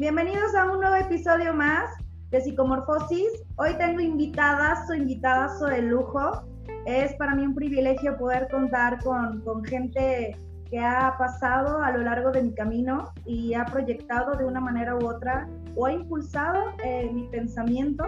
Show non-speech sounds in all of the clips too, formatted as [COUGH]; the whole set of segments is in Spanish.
Bienvenidos a un nuevo episodio más de Psicomorfosis. Hoy tengo invitadas o invitadazo de lujo. Es para mí un privilegio poder contar con, con gente que ha pasado a lo largo de mi camino y ha proyectado de una manera u otra o ha impulsado eh, mi pensamiento.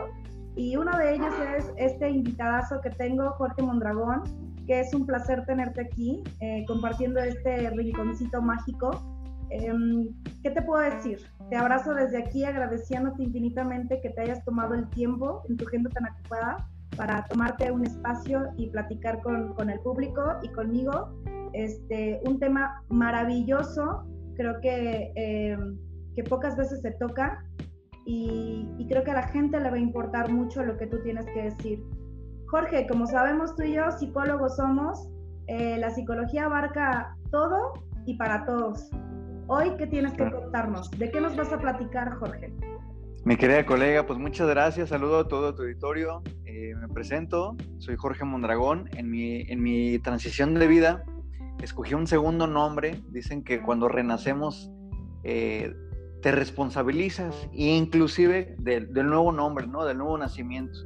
Y uno de ellos es este invitadazo que tengo, Jorge Mondragón, que es un placer tenerte aquí eh, compartiendo este rinconcito mágico. Em, ¿Qué te puedo decir? Te abrazo desde aquí agradeciéndote infinitamente que te hayas tomado el tiempo en tu agenda tan ocupada para tomarte un espacio y platicar con, con el público y conmigo. Este, un tema maravilloso, creo que, em, que pocas veces se toca y, y creo que a la gente le va a importar mucho lo que tú tienes que decir. Jorge, como sabemos tú y yo, psicólogos somos, eh, la psicología abarca todo y para todos. Hoy, ¿qué tienes que contarnos? ¿De qué nos vas a platicar, Jorge? Mi querida colega, pues muchas gracias, saludo a todo tu auditorio. Eh, me presento, soy Jorge Mondragón. En mi, en mi transición de vida escogí un segundo nombre. Dicen que cuando renacemos eh, te responsabilizas, inclusive del, del nuevo nombre, ¿no? Del nuevo nacimiento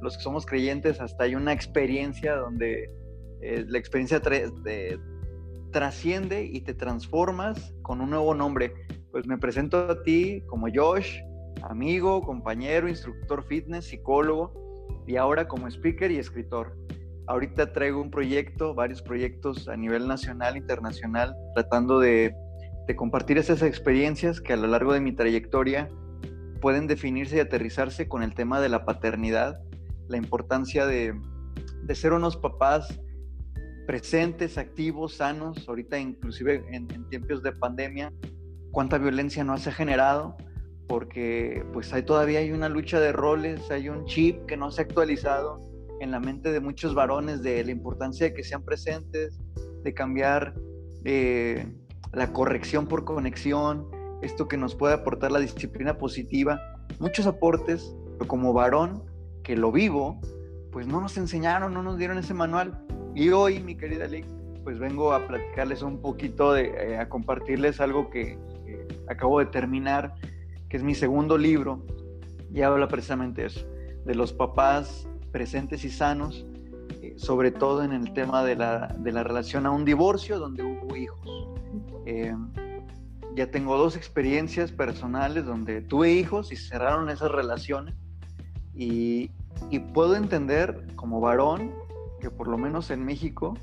los que somos creyentes, hasta hay una experiencia donde eh, la experiencia trasciende y te transformas con un nuevo nombre. Pues me presento a ti como Josh, amigo, compañero, instructor fitness, psicólogo y ahora como speaker y escritor. Ahorita traigo un proyecto, varios proyectos a nivel nacional, internacional, tratando de, compartir esas experiencias que a lo largo de mi trayectoria pueden definirse y aterrizarse con el tema de la paternidad la importancia de, ser unos papás presentes, activos, sanos, ahorita inclusive en, tiempos de pandemia, cuánta violencia no se ha generado, porque pues hay todavía hay una lucha de roles, hay un chip que no se ha actualizado en la mente de muchos varones de la importancia de que sean presentes, de cambiar eh, la corrección por conexión, esto que nos puede aportar la disciplina positiva, muchos aportes, pero como varón que lo vivo, pues no nos enseñaron, no nos dieron ese manual. Y hoy, mi querida Lick, pues vengo a platicarles un poquito, de, eh, a compartirles algo que, acabo de terminar, que es mi segundo libro, y habla precisamente eso, de los papás presentes y sanos, eh, sobre todo en el tema de la, de la, relación a un divorcio donde hubo hijos. Eh, ya tengo dos experiencias personales donde tuve hijos y cerraron esas relaciones y, puedo entender como varón por lo menos en México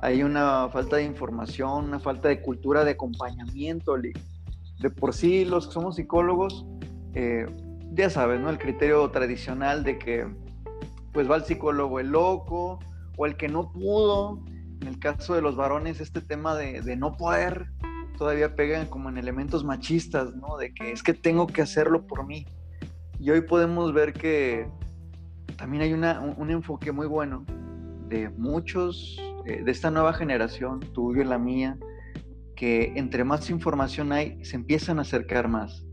hay una falta de información, una falta de cultura de acompañamiento. De por sí, los que somos psicólogos, eh, ya sabes, ¿no? El criterio tradicional de que pues va el psicólogo el loco o el que no pudo. En el caso de los varones, este tema de, no poder todavía pega como en elementos machistas, ¿no? De que es que tengo que hacerlo por mí. Y hoy podemos ver que también hay un, enfoque muy bueno de muchos, eh, de esta nueva generación, tuyo y la mía, que entre más información hay, se empiezan a acercar más.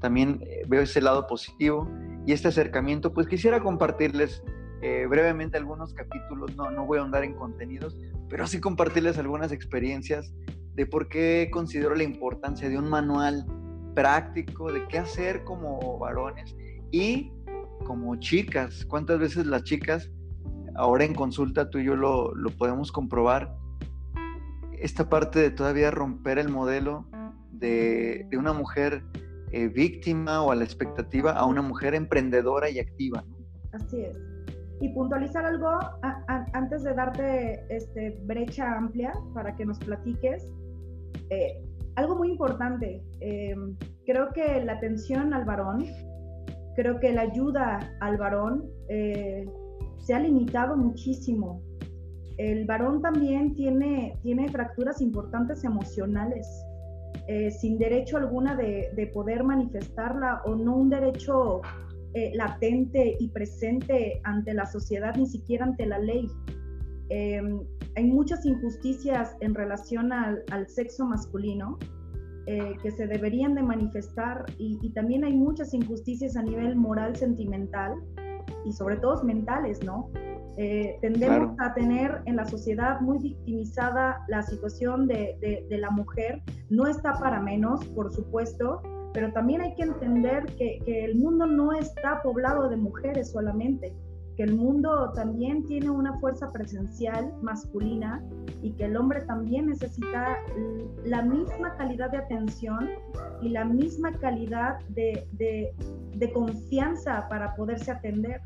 También eh, veo ese lado positivo y este acercamiento, pues quisiera compartirles eh, brevemente algunos capítulos, no, no voy a andar en contenidos, pero sí compartirles algunas experiencias de por qué considero la importancia de un manual práctico de qué hacer como varones y como chicas, ¿cuántas veces las chicas, ahora en consulta tú y yo lo, podemos comprobar, esta parte de todavía romper el modelo de, una mujer eh, víctima o a la expectativa a una mujer emprendedora y activa. Así es. Y puntualizar algo antes de darte este, brecha amplia para que nos platiques. Eh, algo muy importante, eh, creo que la atención al varón creo que la ayuda al varón eh, se ha limitado muchísimo. El varón también tiene, tiene fracturas importantes emocionales, eh, sin derecho alguna de, poder manifestarla o no un derecho eh, latente y presente ante la sociedad, ni siquiera ante la ley. hay muchas injusticias en relación al, al sexo masculino eh, que se deberían de manifestar y, también hay muchas injusticias a nivel moral, sentimental y sobre todo mentales, ¿no? Eh, tendemos a tener en la sociedad muy victimizada la situación de, de, la mujer, no está para menos, por supuesto, pero también hay que entender que, que el mundo no está poblado de mujeres solamente que el mundo también tiene una fuerza presencial masculina y que el hombre también necesita la misma calidad de atención y la misma calidad de, de, confianza para poderse atender.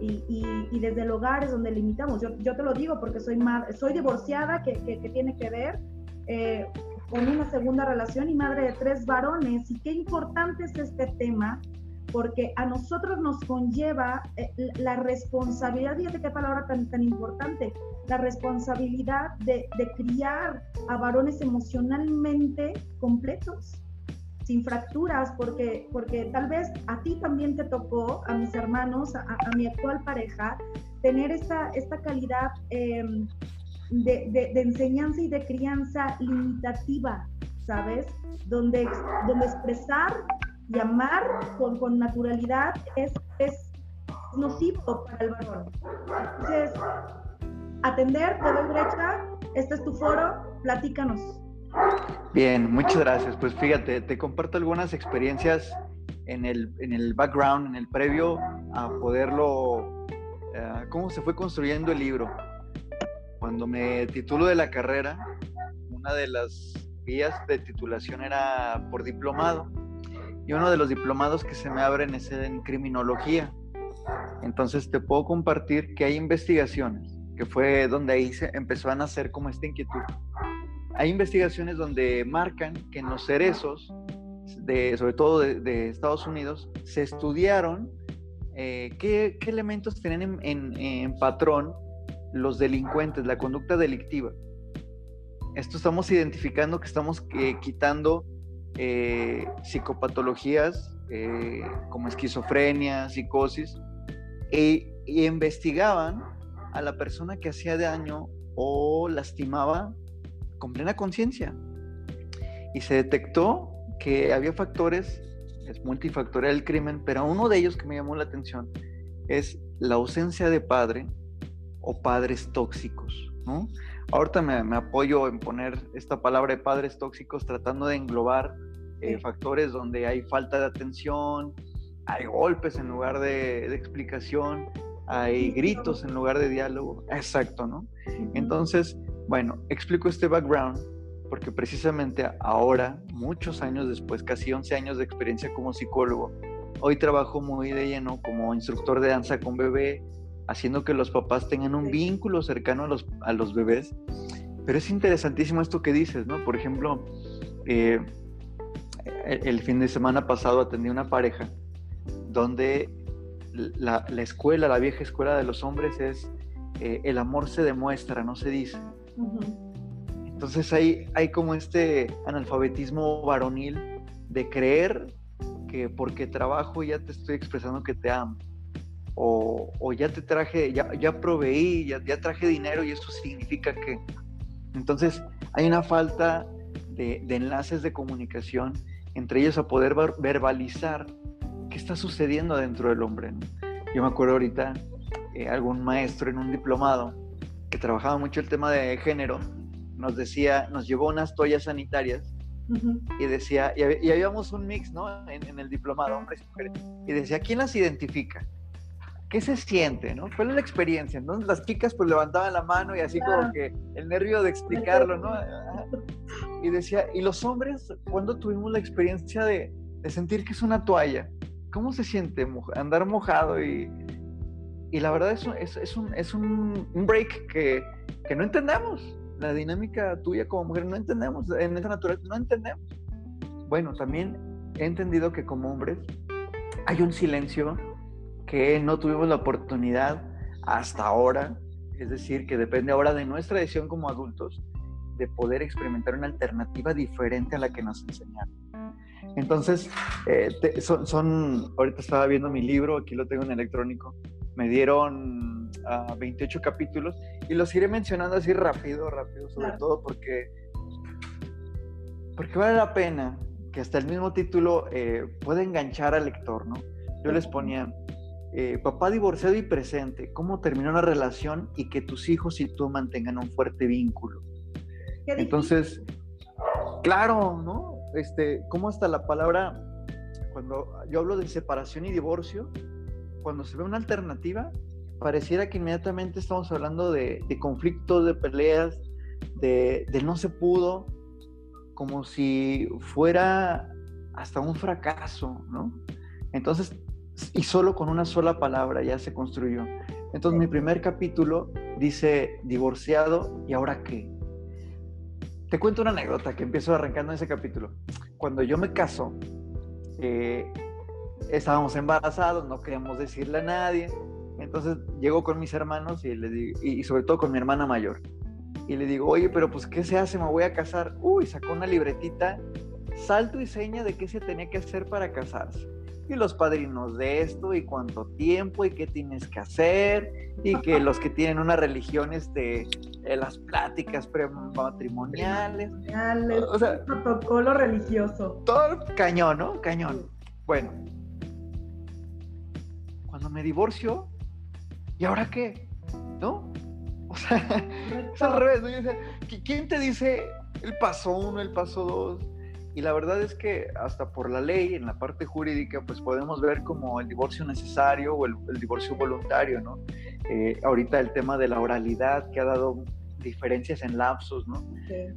Y, y, desde el hogar es donde limitamos. Yo, yo te lo digo porque soy, madre, soy divorciada, que, que, tiene que ver eh, con una segunda relación y madre de tres varones. Y qué importante es este tema porque a nosotros nos conlleva eh, la responsabilidad, fíjate qué palabra tan, tan importante, la responsabilidad de, criar a varones emocionalmente completos, sin fracturas, porque, porque tal vez a ti también te tocó, a mis hermanos, a, mi actual pareja, tener esta, esta calidad em, de, de, enseñanza y de crianza limitativa, ¿sabes? Donde, donde expresar y amar con, con naturalidad es, es nocivo para el varón. Entonces, atender, te doy brecha, este es tu foro, platícanos. Bien, muchas gracias. Pues fíjate, te comparto algunas experiencias en el, en el background, en el previo a poderlo, eh, cómo se fue construyendo el libro. Cuando me titulo de la carrera, una de las vías de titulación era por diplomado y uno de los diplomados que se me abren es en criminología. Entonces te puedo compartir que hay investigaciones, que fue donde ahí se empezó a nacer como esta inquietud. Hay investigaciones donde marcan que en los cerezos, de, sobre todo de, Estados Unidos, se estudiaron eh, qué, elementos tienen en, patrón los delincuentes, la conducta delictiva. Esto estamos identificando que estamos eh, quitando eh, psicopatologías eh, como esquizofrenia, psicosis, e, investigaban a la persona que hacía daño o lastimaba con plena conciencia. Y se detectó que había factores, es multifactorial el crimen, pero uno de ellos que me llamó la atención es la ausencia de padre o padres tóxicos, ¿no? Ahorita me, me, apoyo en poner esta palabra de padres tóxicos tratando de englobar eh, factores donde hay falta de atención, hay golpes en lugar de, explicación, hay gritos en lugar de diálogo. Exacto, ¿no? Entonces, bueno, explico este background porque precisamente ahora, muchos años después, casi 11 años de experiencia como psicólogo, hoy trabajo muy de lleno como instructor de danza con bebé, haciendo que los papás tengan un vínculo cercano a los, a los bebés. Pero es interesantísimo esto que dices, ¿no? Por ejemplo, eh, el fin de semana pasado atendí una pareja donde la, escuela, la vieja escuela de los hombres es eh, el amor se demuestra, no se dice. Entonces hay, hay como este analfabetismo varonil de creer que porque trabajo ya te estoy expresando que te amo. O, ya te traje, ya, ya proveí, ya, ya traje dinero y eso significa que... Entonces hay una falta de, de enlaces de comunicación entre ellos a poder verbalizar qué está sucediendo dentro del hombre. Yo me acuerdo ahorita, eh, algún maestro en un diplomado que trabajaba mucho el tema de género, nos decía, nos llevó unas toallas sanitarias y decía, y, habíamos un mix, ¿no? En, el diplomado, hombres y mujeres, y decía, ¿quién las identifica? ¿Qué se siente, no? ¿Cuál es la experiencia? Entonces las chicas pues levantaban la mano y así como que el nervio de explicarlo, ¿no? Y decía, ¿y los hombres cuando tuvimos la experiencia de, sentir que es una toalla? ¿Cómo se siente andar mojado? Y, y la verdad es, es, es, un, es un, break que, que, no entendemos. La dinámica tuya como mujer no entendemos, en esa naturaleza no entendemos. Bueno, también he entendido que como hombres hay un silencio que no tuvimos la oportunidad hasta ahora, es decir, que depende ahora de nuestra decisión como adultos, de poder experimentar una alternativa diferente a la que nos enseñaron. Entonces, eh, son, ahorita estaba viendo mi libro, aquí lo tengo en electrónico, me dieron 28 ah, capítulos y los iré mencionando así rápido, rápido, sobre todo porque, porque vale la pena que hasta el mismo título eh, pueda enganchar al lector, ¿no? Yo les ponía, eh, papá divorciado y presente, cómo terminó una relación y que tus hijos y tú mantengan un fuerte vínculo. Entonces, claro, ¿no? Este, cómo hasta la palabra cuando yo hablo de separación y divorcio, cuando se ve una alternativa, pareciera que inmediatamente estamos hablando de, de conflictos, de peleas, de, de, no se pudo, como si fuera hasta un fracaso, ¿no? Entonces, y solo con una sola palabra ya se construyó. Entonces, mi primer capítulo dice divorciado, ¿y ahora qué? Te cuento una anécdota que empiezo arrancando en ese capítulo. Cuando yo me caso, eh, estábamos embarazados, no queríamos decirle a nadie. Entonces llego con mis hermanos y, le digo, y sobre todo con mi hermana mayor. Y le digo, oye, pero pues, ¿qué se hace? Me voy a casar. Uy, sacó una libretita, salto y seña de qué se tenía que hacer para casarse. Y los padrinos de esto, y cuánto tiempo, y qué tienes que hacer, y que [LAUGHS] los que tienen una religión, este, eh, las pláticas prematrimoniales. O sea, protocolo religioso. Todo cañón, ¿no? Cañón. Bueno, cuando me divorcio, ¿y ahora qué? ¿No? O sea, [LAUGHS] es al revés, ¿no? ¿quién te dice el paso uno, el paso dos? Y la verdad es que hasta por la ley, en la parte jurídica, pues podemos ver como el divorcio necesario o el, divorcio voluntario, ¿no? Eh, ahorita el tema de la oralidad que ha dado diferencias en lapsos, ¿no?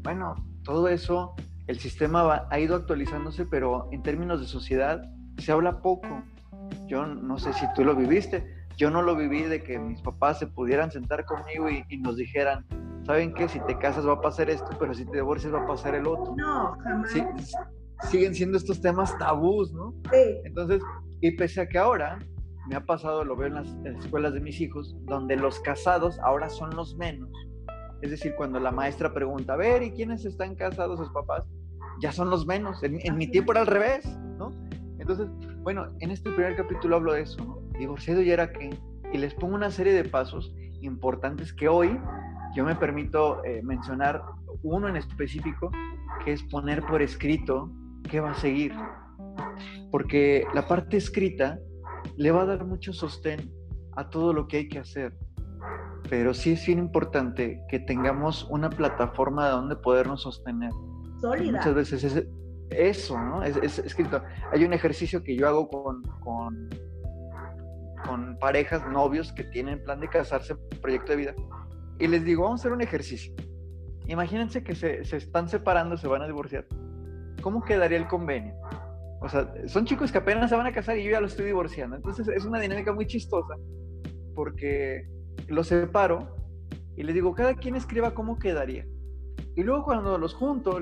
Bueno, todo eso, el sistema ha ido actualizándose, pero en términos de sociedad se habla poco. Yo no sé si tú lo viviste, yo no lo viví de que mis papás se pudieran sentar conmigo y, nos dijeran, ¿saben qué? Si te casas va a pasar esto, pero si te divorcias va a pasar el otro. No, jamás. siguen siendo estos temas tabús, ¿no? Sí. Entonces, y pese a que ahora me ha pasado, lo veo en las, escuelas de mis hijos, donde los casados ahora son los menos. Es decir, cuando la maestra pregunta, a ver, ¿y quiénes están casados sus papás? Ya son los menos. En, en mi tiempo era al revés, ¿no? Entonces, bueno, en este primer capítulo hablo de eso, ¿no? Divorciado y era qué. Y les pongo una serie de pasos importantes que hoy yo me permito eh, mencionar uno en específico, que es poner por escrito qué va a seguir. Porque la parte escrita le va a dar mucho sostén a todo lo que hay que hacer. Pero sí es bien importante que tengamos una plataforma de donde podernos sostener. Sólida. Muchas veces es, eso, ¿no? Es, escrito. Hay un ejercicio que yo hago con, con, con, parejas, novios que tienen plan de casarse, proyecto de vida, y les digo, vamos a hacer un ejercicio. Imagínense que se, se están separando, se van a divorciar. ¿Cómo quedaría el convenio? O sea, son chicos que apenas se van a casar y yo ya los estoy divorciando. Entonces es una dinámica muy chistosa porque los separo y les digo, cada quien escriba cómo quedaría. Y luego cuando los junto,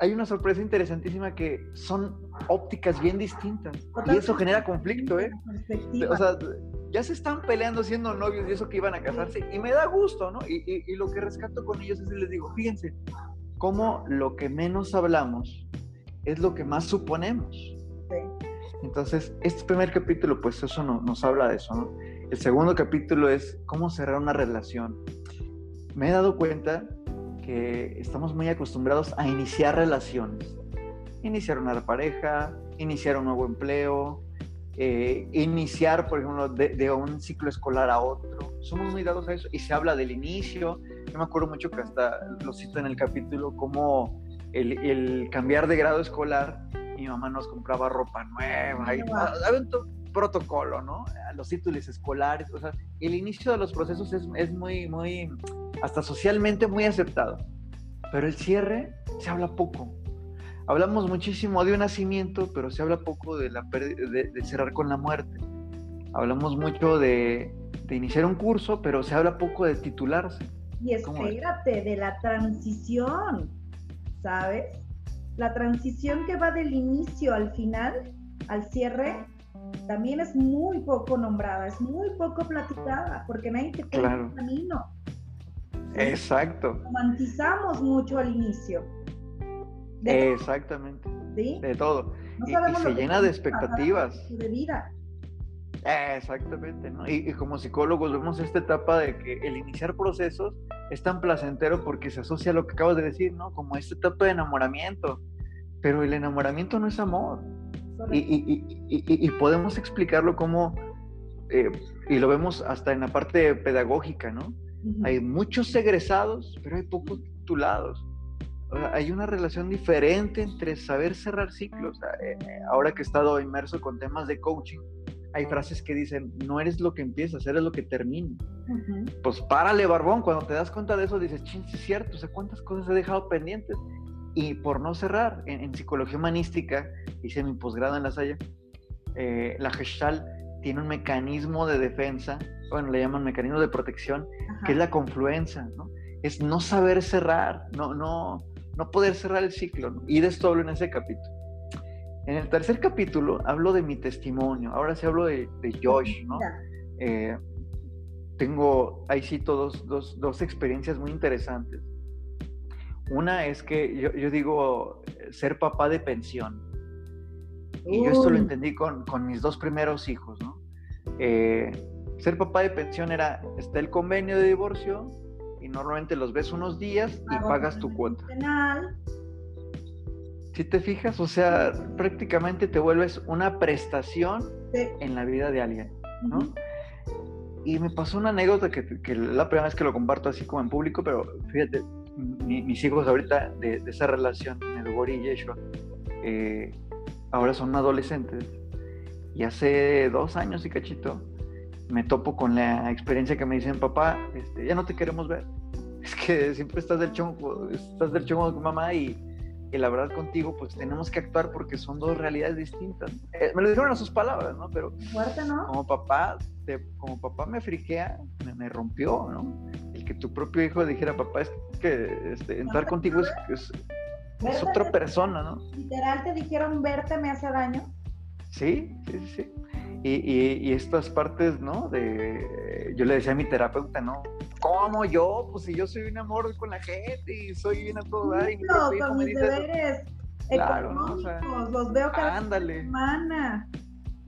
hay una sorpresa interesantísima que son ópticas bien distintas. Y eso genera conflicto, ¿eh? O sea, ya se están peleando siendo novios y eso que iban a casarse. Y me da gusto, ¿no? Y, lo que rescato con ellos es que les digo, fíjense, cómo lo que menos hablamos es lo que más suponemos. Entonces, este primer capítulo, pues eso no, nos habla de eso, ¿no? El segundo capítulo es cómo cerrar una relación. Me he dado cuenta estamos muy acostumbrados a iniciar relaciones. Iniciar una pareja, iniciar un nuevo empleo, eh, iniciar, por ejemplo, de, un ciclo escolar a otro. Somos muy dados a eso y se habla del inicio. Yo me acuerdo mucho que hasta lo cito en el capítulo, como el, cambiar de grado escolar, mi mamá nos compraba ropa nueva, y, un protocolo, ¿no? Los títulos escolares, o sea, el inicio de los procesos es, es muy, muy hasta socialmente muy aceptado. Pero el cierre se habla poco. Hablamos muchísimo de un nacimiento, pero se habla poco de, la de, de cerrar con la muerte. Hablamos mucho de, de, iniciar un curso, pero se habla poco de titularse. Y espérate, de la transición, ¿sabes? La transición que va del inicio al final, al cierre, también es muy poco nombrada, es muy poco platicada, porque nadie te cuenta el camino. Exacto. Romantizamos mucho al inicio. Exactamente. De todo. y, se llena de expectativas. De vida. Exactamente, ¿no? Y, como psicólogos vemos esta etapa de que el iniciar procesos es tan placentero porque se asocia a lo que acabas de decir, ¿no? Como esta etapa de enamoramiento. Pero el enamoramiento no es amor. Y, podemos explicarlo como, eh, y lo vemos hasta en la parte pedagógica, ¿no? Hay muchos egresados, pero hay pocos titulados. hay una relación diferente entre saber cerrar ciclos. Eh, eh, ahora que he estado inmerso con temas de coaching, hay frases que dicen, no eres lo que empiezas, eres lo que termina. Pues párale, barbón, cuando te das cuenta de eso dices, ching, sí es cierto, o sea, cuántas cosas he dejado pendientes. Y por no cerrar, en, psicología humanística, hice mi posgrado en La Salle, eh, la Gestalt tiene un mecanismo de defensa, bueno, le llaman mecanismo de protección, que es la confluencia, ¿no? Es no saber cerrar, no, no, no poder cerrar el ciclo. Y de esto hablo en ese capítulo. En el tercer capítulo hablo de mi testimonio, ahora sí hablo de, Josh, ¿no? Eh, tengo, ahí sí dos, dos, dos, experiencias muy interesantes. Una es que yo, yo digo ser papá de pensión. Y yo esto lo entendí con, con mis dos primeros hijos, ¿no? Eh, ser papá de pensión era, está el convenio de divorcio y normalmente los ves unos días y pagas tu cuenta. Si te fijas, o sea, prácticamente te vuelves una prestación en la vida de alguien, ¿no? Y me pasó una anécdota que, que, la primera vez que lo comparto así como en público, pero fíjate, mis hijos ahorita de, esa relación, Medugori y Yeshua, eh, ahora son adolescentes. Y hace dos años y cachito, me topo con la experiencia que me dicen, papá, este, ya no te queremos ver. [LAUGHS] Es que siempre estás del chongo, estás del chongo con mamá y, y, la verdad contigo, pues tenemos que actuar porque son dos realidades distintas. Eh, me lo dijeron a sus palabras, ¿no? Pero Fuerte, ¿no? como papá, como papá me friquea, me, rompió, ¿no? El que tu propio hijo dijera, papá, es que este, entrar contigo es, es otra persona, ¿no? Literal te dijeron verte me hace daño. Sí, sí, sí. Y, estas partes, ¿no? De, yo le decía a mi terapeuta, ¿no? ¿Cómo yo? Pues si yo soy un amor con la gente y soy bien a todo dar. Y mi no, con mis deberes claro, ¿no? los veo cada ándale. semana.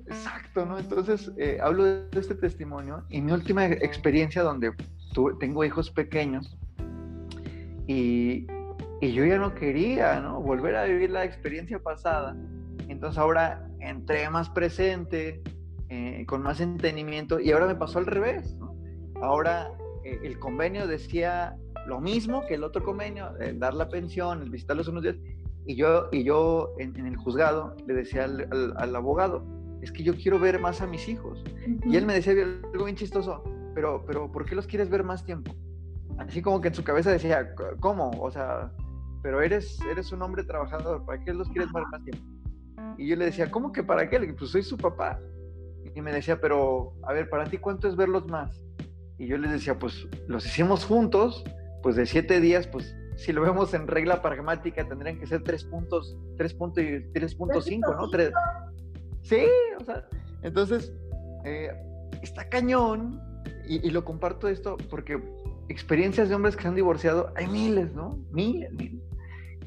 Exacto, ¿no? Entonces, eh, hablo de este testimonio y mi última experiencia donde tengo hijos pequeños y, y yo ya no quería, ¿no? Volver a vivir la experiencia pasada. Entonces ahora entré más presente, eh, con más entendimiento y ahora me pasó al revés. ¿no? Ahora eh, el convenio decía lo mismo que el otro convenio, el dar la pensión, el visitarlos unos días, y yo, y yo en, el juzgado le decía al, abogado, es que yo quiero ver más a mis hijos. Y él me decía algo bien chistoso, pero, pero ¿por qué los quieres ver más tiempo? Así como que en su cabeza decía, ¿cómo? O sea, pero eres, eres un hombre trabajador, ¿para qué los quieres ver más tiempo? Y yo le decía, ¿cómo que para qué? Pues soy su papá. Y me decía, pero, a ver, para ti, ¿cuánto es verlos más? Y yo les decía, pues los hicimos juntos, pues de siete días, pues si lo vemos en regla pragmática, tendrían que ser tres puntos, tres puntos y tres puntos cinco, ¿no? Tres. Sí, o sea, entonces, eh, está cañón, y, lo comparto esto porque experiencias de hombres que se han divorciado, hay miles, ¿no? Miles, miles.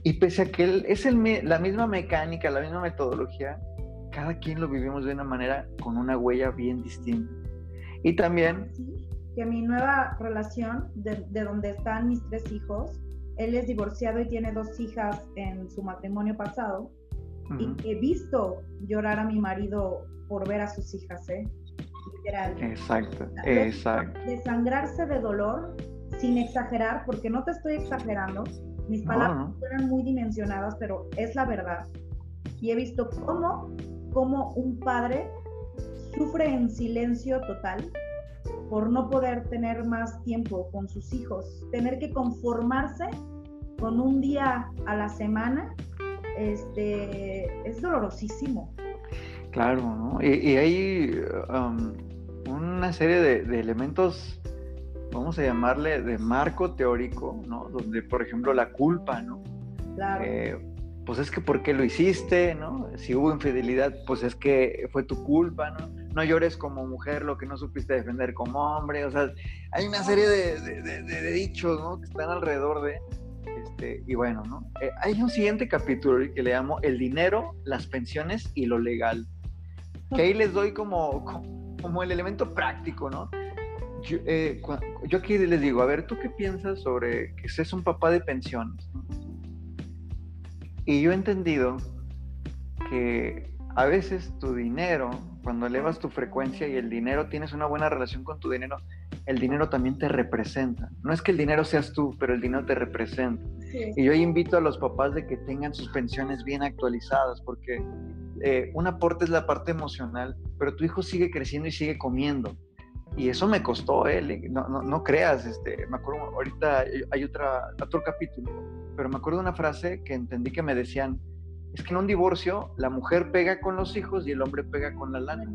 Y pese a que es el, la misma mecánica, la misma metodología, cada quien lo vivimos de una manera con una huella bien distinta. Y también... que mi nueva relación, de, donde están mis tres hijos, él es divorciado y tiene dos hijas en su matrimonio pasado, y he visto llorar a mi marido por ver a sus hijas, ¿eh? Literal. Exacto, exacto. Desangrarse de dolor sin exagerar, porque no te estoy exagerando, mis palabras fueron muy dimensionadas, pero es la verdad. Y he visto cómo cómo un padre sufre en silencio total por no poder tener más tiempo con sus hijos, tener que conformarse con un día a la semana, este, es dolorosísimo. Claro, ¿no? Y, hay um, una serie de, elementos, vamos a llamarle, de marco teórico, ¿no? Donde, por ejemplo, la culpa, ¿no? Claro. Eh, pues es que ¿por qué lo hiciste? ¿no? Si hubo infidelidad, pues es que fue tu culpa, ¿no? No llores como mujer lo que no supiste defender como hombre, o sea, hay una serie de, dichos, ¿no? Que están alrededor de, este, y bueno, ¿no? Eh, hay un siguiente capítulo que le llamo El dinero, las pensiones y lo legal, que ahí les doy como, como el elemento práctico, ¿no? Yo, eh, yo aquí les digo, a ver, ¿tú qué piensas sobre que seas un papá de pensiones? Y yo he entendido que a veces tu dinero, cuando elevas tu frecuencia y el dinero, tienes una buena relación con tu dinero, el dinero también te representa. No es que el dinero seas tú, pero el dinero te representa. Y yo invito a los papás de que tengan sus pensiones bien actualizadas, porque eh, un aporte es la parte emocional, pero tu hijo sigue creciendo y sigue comiendo. Y eso me costó, ¿eh? no, no, no, creas, este, me acuerdo, ahorita hay otra, otro capítulo, pero me acuerdo de una frase que entendí que me decían, es que en un divorcio la mujer pega con los hijos y el hombre pega con la lana.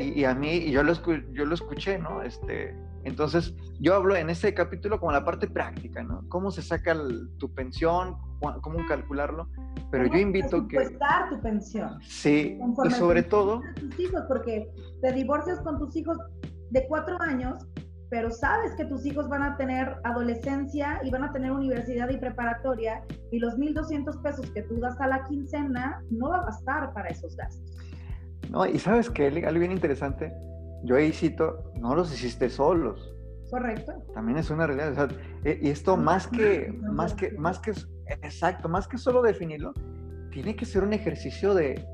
Y, a mí, yo lo, yo lo escuché, ¿no? Este, entonces, yo hablo en ese capítulo como la parte práctica, ¿no? Cómo se saca tu pensión, cómo calcularlo, pero yo invito que... tu pensión. Sí, y sobre todo... Tus hijos, porque te divorcias con tus hijos de cuatro años, pero sabes que tus hijos van a tener adolescencia y van a tener universidad y preparatoria, y los 1.200 pesos que tú das a la quincena no va a bastar para esos gastos. No, y sabes que algo bien interesante, yo ahí cito, no los hiciste solos. Correcto. También es una realidad. E, y esto más que, más que, más que, exacto, más que solo definirlo, tiene que ser un ejercicio de,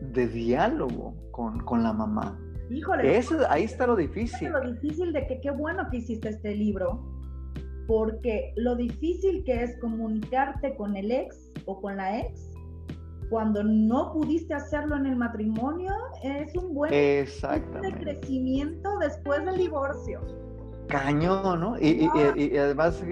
de diálogo con, con la mamá. Híjole. Eso, ahí está lo difícil. Lo difícil de que qué bueno que hiciste este libro, porque lo difícil que es comunicarte con el ex o con la ex cuando no pudiste hacerlo en el matrimonio, es un buen de crecimiento después del divorcio. Cañón, ¿no? Y, además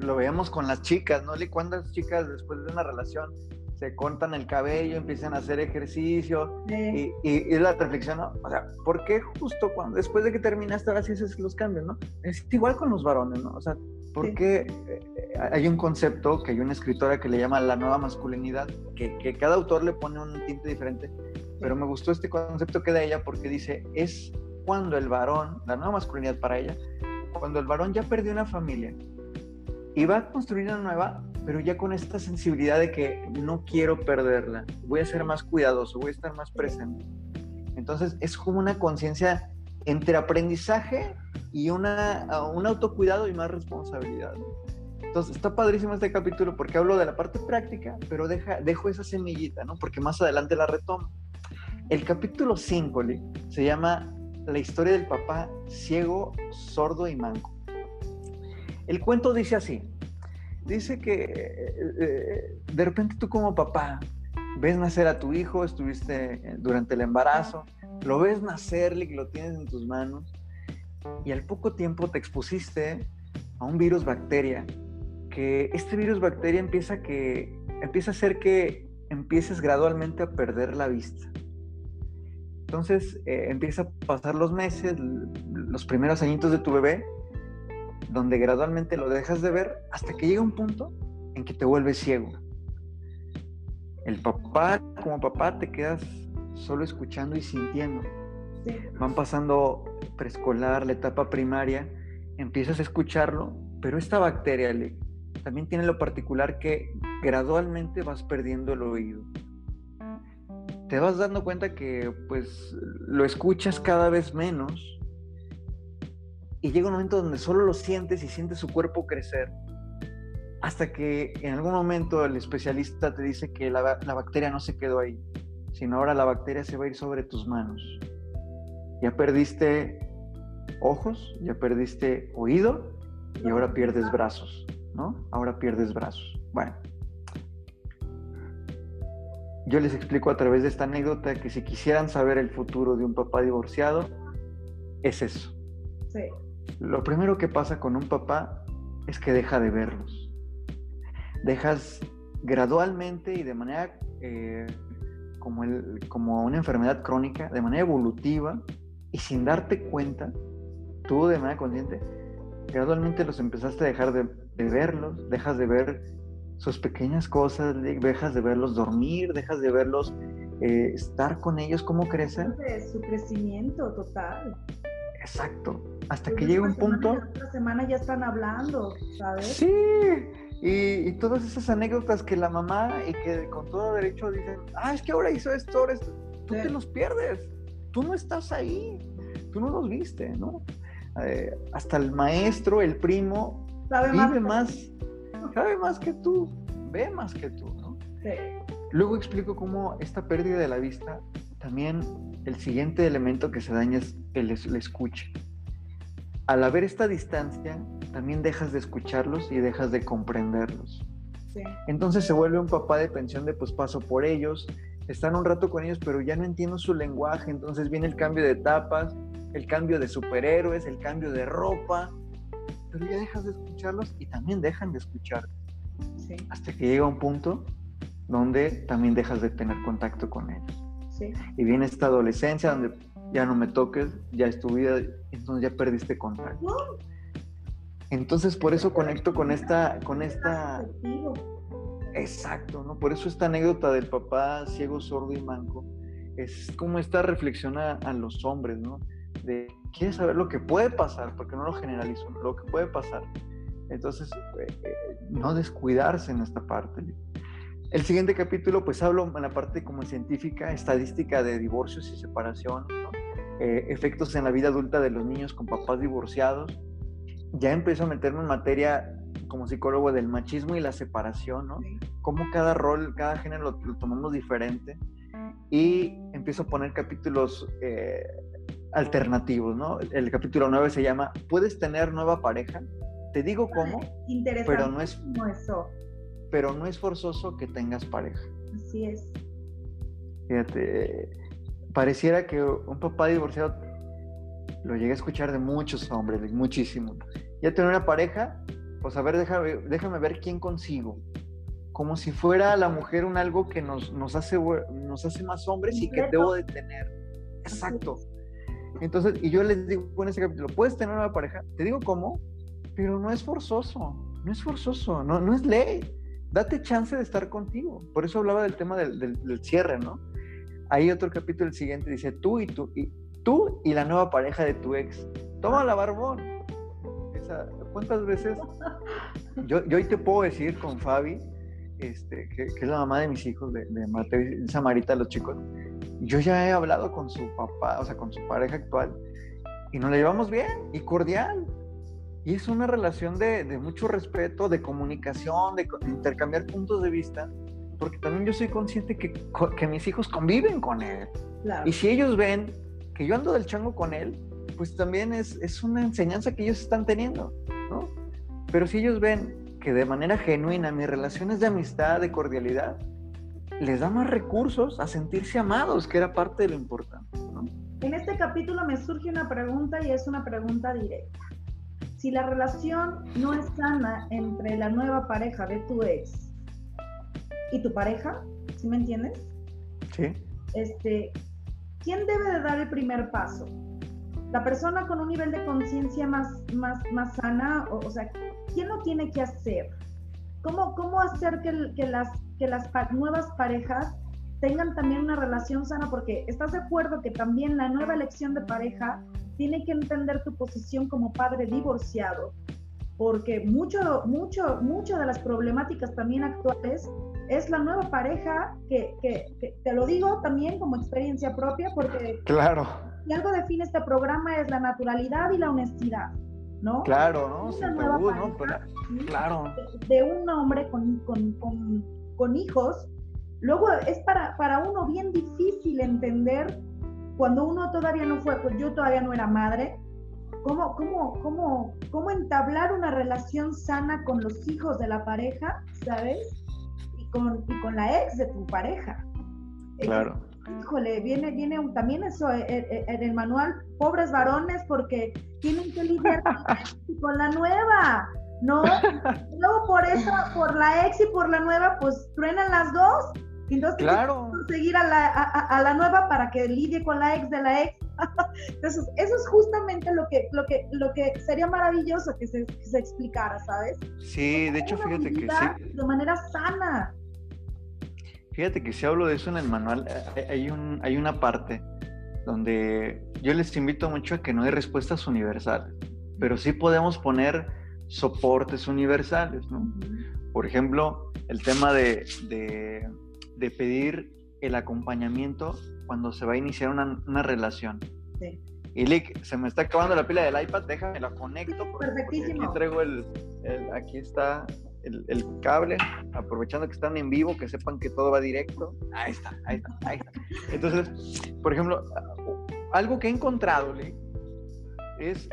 lo veíamos con las chicas, ¿no? ¿Cuántas chicas después de una relación se cortan el cabello, empiezan a hacer ejercicio? Y, es la reflexión, ¿no? O sea, ¿por qué justo cuando, después de que terminaste, ahora sí haces los cambios, ¿no? Es igual con los varones, ¿no? O sea, porque eh, hay un concepto que hay una escritora que le llama la nueva masculinidad, que, que, cada autor le pone un tinte diferente, pero me gustó este concepto que da ella porque dice, es cuando el varón, la nueva masculinidad para ella, cuando el varón ya perdió una familia y va a construir una nueva, pero ya con esta sensibilidad de que no quiero perderla, voy a ser más cuidadoso, voy a estar más presente. Entonces es como una conciencia entre aprendizaje y una, un autocuidado y más responsabilidad. Entonces, está padrísimo este capítulo porque hablo de la parte práctica, pero deja, dejo esa semillita, ¿no? Porque más adelante la retomo. El capítulo 5 se llama La historia del papá ciego, sordo y manco. El cuento dice así. Dice que eh, eh, de repente tú como papá ves nacer a tu hijo, estuviste durante el embarazo, lo ves nacer, lo tienes en tus manos y al poco tiempo te expusiste a un virus bacteria, que este virus bacteria empieza, que, empieza a hacer que empieces gradualmente a perder la vista. Entonces eh, empieza a pasar los meses, los primeros añitos de tu bebé, donde gradualmente lo dejas de ver hasta que llega un punto en que te vuelves ciego. El papá, como papá, te quedas solo escuchando y sintiendo. Van pasando preescolar, la etapa primaria, empiezas a escucharlo, pero esta bacteria también tiene lo particular que gradualmente vas perdiendo el oído. Te vas dando cuenta que pues lo escuchas cada vez menos y llega un momento donde solo lo sientes y sientes su cuerpo crecer hasta que en algún momento el especialista te dice que la, la bacteria no se quedó ahí, sino ahora la bacteria se va a ir sobre tus manos. Ya perdiste ojos, ya perdiste oído y ahora pierdes brazos, ¿no? Ahora pierdes brazos. Bueno, yo les explico a través de esta anécdota que si quisieran saber el futuro de un papá divorciado, es eso. Sí. Lo primero que pasa con un papá es que deja de verlos. Dejas gradualmente y de manera eh, como, el, como una enfermedad crónica, de manera evolutiva y sin darte cuenta, tú de manera consciente, gradualmente los empezaste a dejar de, verlos, dejas de ver sus pequeñas cosas, dejas de verlos dormir, dejas de verlos eh, estar con ellos, cómo crecen. Su crecimiento total. Exacto. Hasta que llega un punto. La semana ya están hablando, ¿sabes? Sí. Y, todas esas anécdotas que la mamá y que con todo derecho dicen, ah, es que ahora hizo esto, ahora esto. Tú te los pierdes. Tú no estás ahí. Tú no los viste, ¿no? Eh, hasta el maestro, el primo, vive más, sabe más que tú, ve más que tú, ¿no? Sí. Luego explico cómo esta pérdida de la vista, también el siguiente elemento que se daña es el, el escuche. al haber esta distancia, también dejas de escucharlos y dejas de comprenderlos. Entonces se vuelve un papá de pensión de pues paso por ellos, están un rato con ellos, pero ya no entiendo su lenguaje, entonces viene el cambio de etapas, el cambio de superhéroes, el cambio de ropa, pero ya dejas de escucharlos y también dejan de escuchar. Hasta que llega un punto donde también dejas de tener contacto con ellos. Y viene esta adolescencia donde ya no me toques, ya es tu vida, entonces ya perdiste contacto. Entonces por eso conecto con esta, con esta. Exacto, ¿no? Por eso esta anécdota del papá ciego, sordo y manco es como esta reflexión a, los hombres, ¿no? De quieres saber lo que puede pasar, porque no lo generalizo, lo que puede pasar. Entonces, eh, eh, no descuidarse en esta parte. El siguiente capítulo, pues hablo en la parte como científica, estadística de divorcios y separación, eh, efectos en la vida adulta de los niños con papás divorciados. Ya empiezo a meterme en materia como psicólogo del machismo y la separación, ¿no? Cómo cada rol, cada género lo, tomamos diferente. Y empiezo a poner capítulos eh, alternativos, ¿no? El capítulo 9 se llama ¿Puedes tener nueva pareja? Te digo cómo, pero no es... Eso pero no es forzoso que tengas pareja. Así es. Fíjate, pareciera que un papá divorciado lo llegué a escuchar de muchos hombres, muchísimo. Ya tener una pareja, pues a ver, déjame, déjame ver quién consigo. Como si fuera la mujer un algo que nos, nos, hace, nos hace más hombres y que debo de tener. Exacto. Entonces, y yo les digo en ese capítulo, puedes tener una pareja, te digo cómo, pero no es forzoso, no es forzoso, no, no es ley date chance de estar contigo. Por eso hablaba del tema del, cierre, ¿no? Hay otro capítulo, el siguiente, dice, tú y tú, y tú y la nueva pareja de tu ex. Toma la barbón. ¿Cuántas veces? Yo, yo hoy te puedo decir con Fabi, este, que, es la mamá de mis hijos, de, de Mateo y Samarita, los chicos, yo ya he hablado con su papá, o sea, con su pareja actual, y nos la llevamos bien y cordial. Y es una relación de, mucho respeto, de comunicación, de, intercambiar puntos de vista, porque también yo soy consciente que, que mis hijos conviven con él. Y si ellos ven que yo ando del chango con él, pues también es, es una enseñanza que ellos están teniendo, ¿no? Pero si ellos ven que de manera genuina mis relaciones de amistad, de cordialidad, les da más recursos a sentirse amados, que era parte de lo importante, ¿no? En este capítulo me surge una pregunta y es una pregunta directa si la relación no es sana entre la nueva pareja de tu ex y tu pareja, ¿sí me entiendes? Sí. Este, ¿quién debe de dar el primer paso? La persona con un nivel de conciencia más, más, más sana, o, sea, ¿quién lo tiene que hacer? ¿Cómo, cómo hacer que, que las, que las nuevas parejas tengan también una relación sana? Porque estás de acuerdo que también la nueva elección de pareja tiene que entender tu posición como padre divorciado, porque mucho, mucho, muchas de las problemáticas también actuales es la nueva pareja que, que, te lo digo también como experiencia propia, porque claro. si algo define este programa es la naturalidad y la honestidad. ¿No? Claro, ¿no? Sin tabú, ¿no? claro. De, un hombre con, con, con, con, hijos, luego es para, para uno bien difícil entender cuando uno todavía no fue, pues yo todavía no era madre, ¿cómo, cómo, cómo, cómo entablar una relación sana con los hijos de la pareja, ¿sabes? Y con, y con la ex de tu pareja. Claro. híjole, viene, viene también eso eh, eh, eh, en el manual, pobres varones, porque tienen que lidiar con la nueva. ¿no? [LAUGHS] Luego por eso, por la ex y por la nueva, pues truenan las dos entonces, claro. conseguir a la, a, la nueva para que lidie con la ex de la ex. [LAUGHS] Entonces, eso es justamente lo que, lo que, lo que sería maravilloso que se, se explicara, ¿sabes? Sí, de hecho, fíjate que sí. De manera sana. Fíjate que si hablo de eso en el manual, eh, hay, un, hay una parte donde yo les invito mucho a que no hay respuestas universales, pero sí podemos poner soportes universales, ¿no? Por ejemplo, el tema de de pedir el acompañamiento cuando se va a iniciar una, relación. Sí. Y Lick, se me está acabando la pila del iPad, déjame la conecto. Perfectísimo. aquí traigo el, aquí está el, cable, aprovechando que están en vivo, que sepan que todo va directo. Ahí está, ahí está, ahí está. Entonces, por ejemplo, algo que he encontrado, Lick, es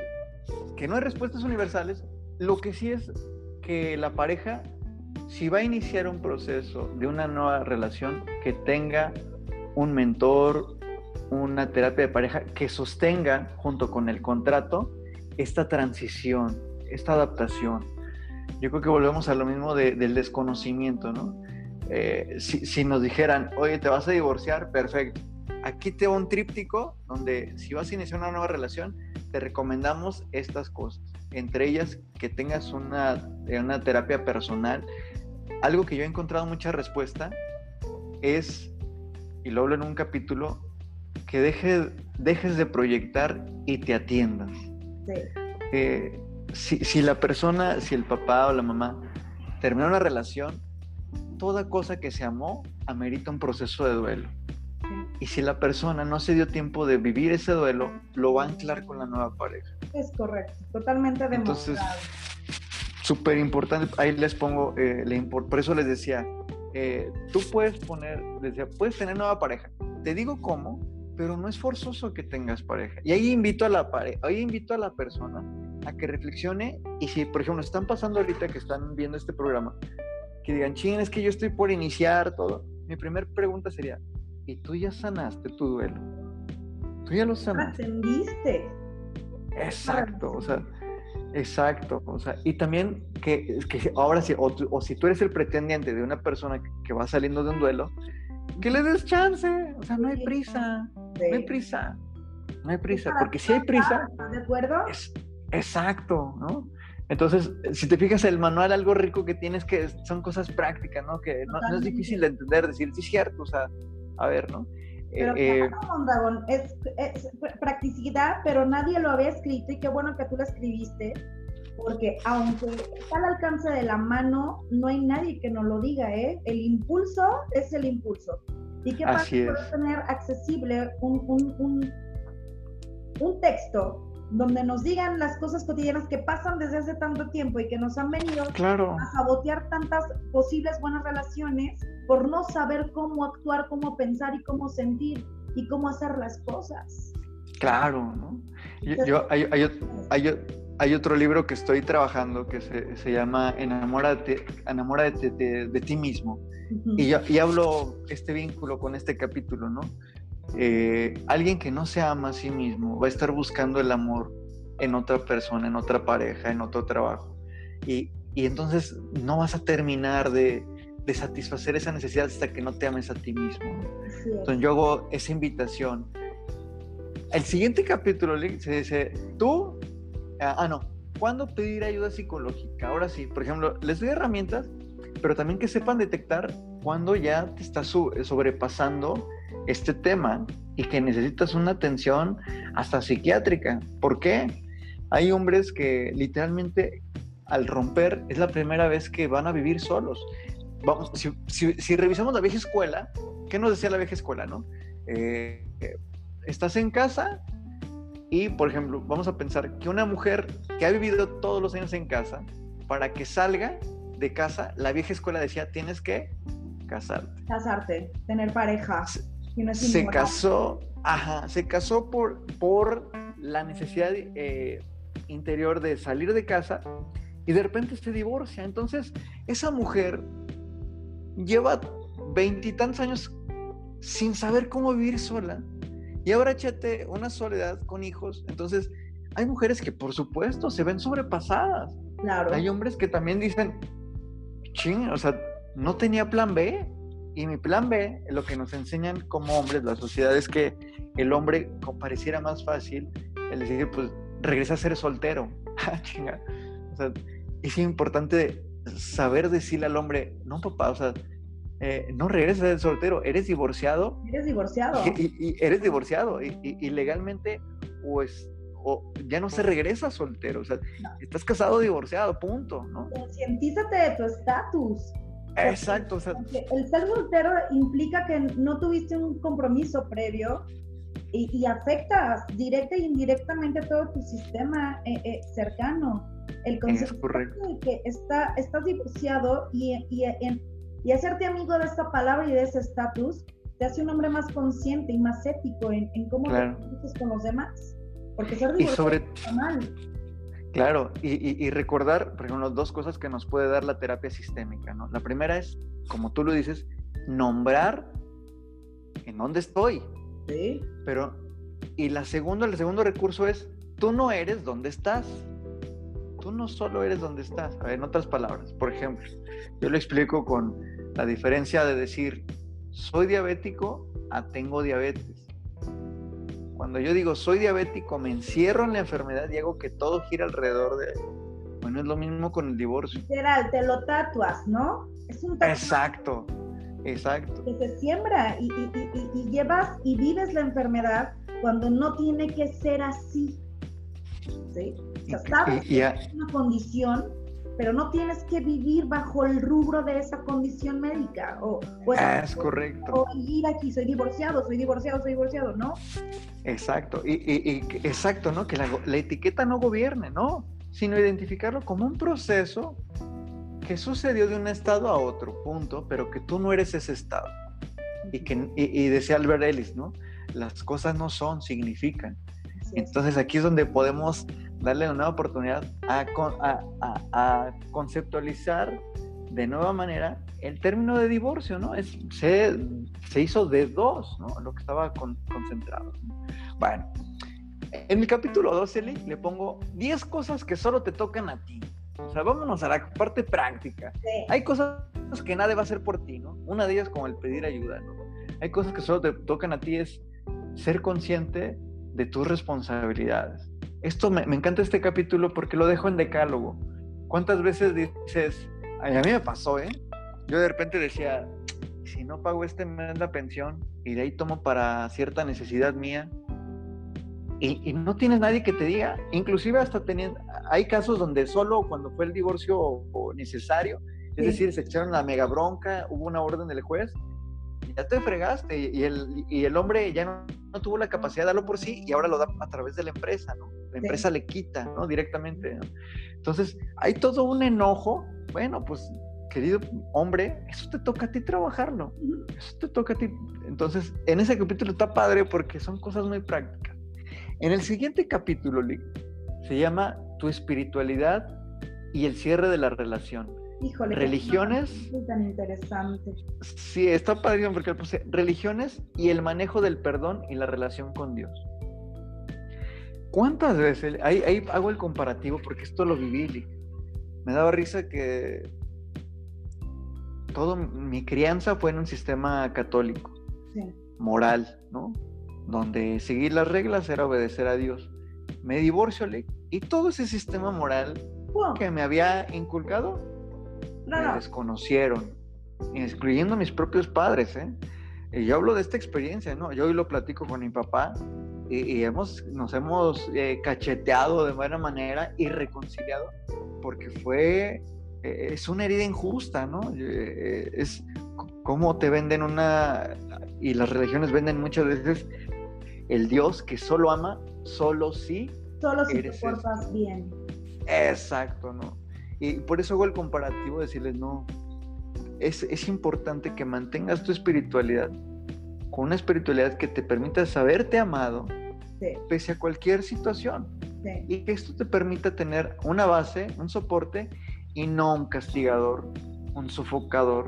que no hay respuestas universales, lo que sí es que la pareja, si va a iniciar un proceso de una nueva relación, que tenga un mentor, una terapia de pareja que sostenga junto con el contrato esta transición, esta adaptación. Yo creo que volvemos a lo mismo del desconocimiento, ¿no? Eh, si, si, nos dijeran, oye, te vas a divorciar, perfecto. Aquí te va un tríptico donde si vas a iniciar una nueva relación, te recomendamos estas cosas. Entre ellas, que tengas una, una terapia personal. Algo que yo he encontrado mucha respuesta es, y lo hablo en un capítulo, que deje, dejes de proyectar y te atiendas. Eh, si, si, la persona, si el papá o la mamá termina una relación, toda cosa que se amó amerita un proceso de duelo. Y si la persona no se dio tiempo de vivir ese duelo, lo va a anclar con la nueva pareja. Es correcto, totalmente demostrado. Entonces, súper importante, ahí les pongo, eh, por eso les decía, eh, tú puedes poner, decía, puedes tener nueva pareja. Te digo cómo, pero no es forzoso que tengas pareja. Y ahí invito a la pareja, ahí invito a la persona a que reflexione y si, por ejemplo, están pasando ahorita que están viendo este programa, que digan, ching, es que yo estoy por iniciar todo. Mi primera pregunta sería, ¿y tú ya sanaste tu duelo? Tú ya lo sanaste. Atendiste. Exacto, o sea, exacto, o sea, y también que, que ahora sí, o, si tú eres el pretendiente de una persona que va saliendo de un duelo, que le des chance, o sea, no hay prisa, no hay prisa, no hay prisa, porque si hay prisa, ¿de acuerdo? exacto, ¿no? Entonces, si te fijas, el manual, algo rico que tienes que son cosas prácticas, ¿no? Que no, es difícil de entender, decir, sí, es cierto, o sea, a ver, ¿no? Pero eh, es, es, practicidad, pero nadie lo había escrito y qué bueno que tú lo escribiste, porque aunque está al alcance de la mano, no hay nadie que nos lo diga, ¿eh? El impulso es el impulso. ¿Y qué pasa? Puedes tener accesible un, un, un, un texto donde nos digan las cosas cotidianas que pasan desde hace tanto tiempo y que nos han venido a sabotear tantas posibles buenas relaciones por no saber cómo actuar, cómo pensar y cómo sentir y cómo hacer las cosas. Claro, ¿no? Yo, hay, hay, hay, otro libro que estoy trabajando que se, se llama Enamórate, enamórate de, de, ti mismo. y, yo, y hablo este vínculo con este capítulo, ¿no? Eh, alguien que no se ama a sí mismo va a estar buscando el amor en otra persona, en otra pareja, en otro trabajo. Y, y entonces no vas a terminar de, de, satisfacer esa necesidad hasta que no te ames a ti mismo. Entonces yo hago esa invitación. El siguiente capítulo se dice, tú, ah, ah, no, ¿cuándo pedir ayuda psicológica? Ahora sí, por ejemplo, les doy herramientas, pero también que sepan detectar cuando ya te estás sobrepasando este tema y que necesitas una atención hasta psiquiátrica. ¿Por qué? Hay hombres que literalmente al romper es la primera vez que van a vivir solos. Vamos, si, revisamos la vieja escuela, ¿qué nos decía la vieja escuela, no? Eh, estás en casa y, por ejemplo, vamos a pensar que una mujer que ha vivido todos los años en casa, para que salga de casa, la vieja escuela decía, tienes que casarte. Casarte, tener pareja se casó, ajá, se casó por, por la necesidad eh, interior de salir de casa y de repente se divorcia. Entonces, esa mujer lleva veintitantos años sin saber cómo vivir sola y ahora échate una soledad con hijos. Entonces, hay mujeres que, por supuesto, se ven sobrepasadas. Claro. Hay hombres que también dicen, ching, o sea, no tenía plan B. Y mi plan B, lo que nos enseñan como hombres, la sociedad, es que el hombre pareciera más fácil el decir, pues regresa a ser soltero. [LAUGHS] Ah, chinga. O sea, es importante saber decirle al hombre, no papá, o sea, eh, no regresas a ser soltero, eres divorciado. Eres divorciado. Y, eres divorciado. Y, legalmente, pues, o ya no se regresa soltero. O sea, estás casado o divorciado, punto, ¿no? Concientízate de tu estatus. Exacto. el ser soltero implica que no tuviste un compromiso previo y, afecta directa e indirectamente todo tu sistema eh, eh, cercano. El concepto de que está, estás divorciado y, y, hacerte amigo de esta palabra y de ese estatus te hace un hombre más consciente y más ético en, cómo te con los demás. Porque ser divorciado sobre. Claro, y, recordar, por ejemplo, dos cosas que nos puede dar la terapia sistémica, ¿no? La primera es, como tú lo dices, nombrar en dónde estoy. Sí. Pero, y la segunda, el segundo recurso es, tú no eres donde estás. Tú no solo eres donde estás. A ver, en otras palabras, por ejemplo, yo lo explico con la diferencia de decir, soy diabético a tengo diabetes. Cuando yo digo soy diabético, me encierro en la enfermedad y hago que todo gire alrededor de... Bueno, es lo mismo con el divorcio. Literal, te lo tatuas, ¿no? Es un Exacto, exacto. Que se siembra y, llevas y vives la enfermedad cuando no tiene que ser así. ¿Sí? O sea, sabes que es una condición pero no tienes que vivir bajo el rubro de esa condición médica. O, ah, es correcto. O vivir aquí, soy divorciado, soy divorciado, soy divorciado, ¿no? Exacto, y, exacto, ¿no? Que la, etiqueta no gobierne, ¿no? Sino identificarlo como un proceso que sucedió de un estado a otro, punto, pero que tú no eres ese estado. Y, que, y, decía Albert Ellis, ¿no? Las cosas no son, significan. Entonces aquí es donde podemos darle una oportunidad a, a, conceptualizar de nueva manera el término de divorcio, ¿no? Es, se, se hizo de dos, ¿no? Lo que estaba concentrado. Bueno, en el capítulo 12 le pongo 10 cosas que solo te tocan a ti. O sea, vámonos a la parte práctica. Hay cosas que nadie va a hacer por ti, ¿no? Una de ellas como el pedir ayuda, ¿no? Hay cosas que solo te tocan a ti, es ser consciente de tus responsabilidades. Esto me, encanta este capítulo porque lo dejo en decálogo. ¿Cuántas veces dices, a mí me pasó, ¿eh? Yo de repente decía, si no pago este mes la pensión y de ahí tomo para cierta necesidad mía, y, no tienes nadie que te diga, inclusive hasta teniendo, hay casos donde solo cuando fue el divorcio necesario, es decir, se echaron la mega bronca, hubo una orden del juez, ya te fregaste y el, y el hombre ya no, tuvo la capacidad de darlo por sí y ahora lo da a través de la empresa, ¿no? La empresa le quita, ¿no? Directamente. Entonces, hay todo un enojo. Bueno, pues, querido hombre, eso te toca a ti trabajarlo. Eso te toca a ti. Entonces, en ese capítulo está padre porque son cosas muy prácticas. En el siguiente capítulo, se llama Tu espiritualidad y el cierre de la relación. Híjole, religiones. tan interesante. Sí, está padrísimo porque puse religiones y el manejo del perdón y la relación con Dios. ¿Cuántas veces? Ahí, hago el comparativo porque esto lo viví. Me daba risa que todo mi crianza fue en un sistema católico, moral, ¿no? Donde seguir las reglas era obedecer a Dios. Me divorcio y todo ese sistema moral que me había inculcado me desconocieron, incluyendo mis propios padres, ¿eh? Y yo hablo de esta experiencia, ¿no? Yo hoy lo platico con mi papá y, hemos, nos hemos eh, cacheteado de buena manera y reconciliado porque fue, eh, es una herida injusta, ¿no? Eh, es como te venden una, y las religiones venden muchas veces el Dios que solo ama, solo si Solo si te portas bien. Exacto, ¿no? Y por eso hago el comparativo, decirles, no, es, es importante que mantengas tu espiritualidad con una espiritualidad que te permita saberte amado pese a cualquier situación. Y que esto te permita tener una base, un soporte y no un castigador, un sofocador,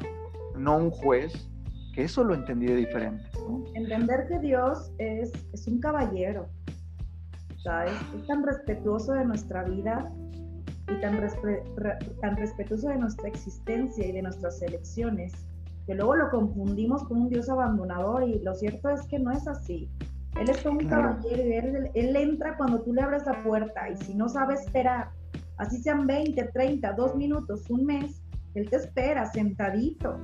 no un juez, que eso lo entendí de diferente. Entender que Dios es, es un caballero, ¿sabes? Es tan respetuoso de nuestra vida y tan, tan respetuoso de nuestra existencia y de nuestras elecciones, que luego lo confundimos con un Dios abandonador y lo cierto es que no es así. Él es como un caballero y él, él, entra cuando tú le abres la puerta y si no sabe esperar, así sean 20, 30, 2 minutos, un mes, Él te espera sentadito.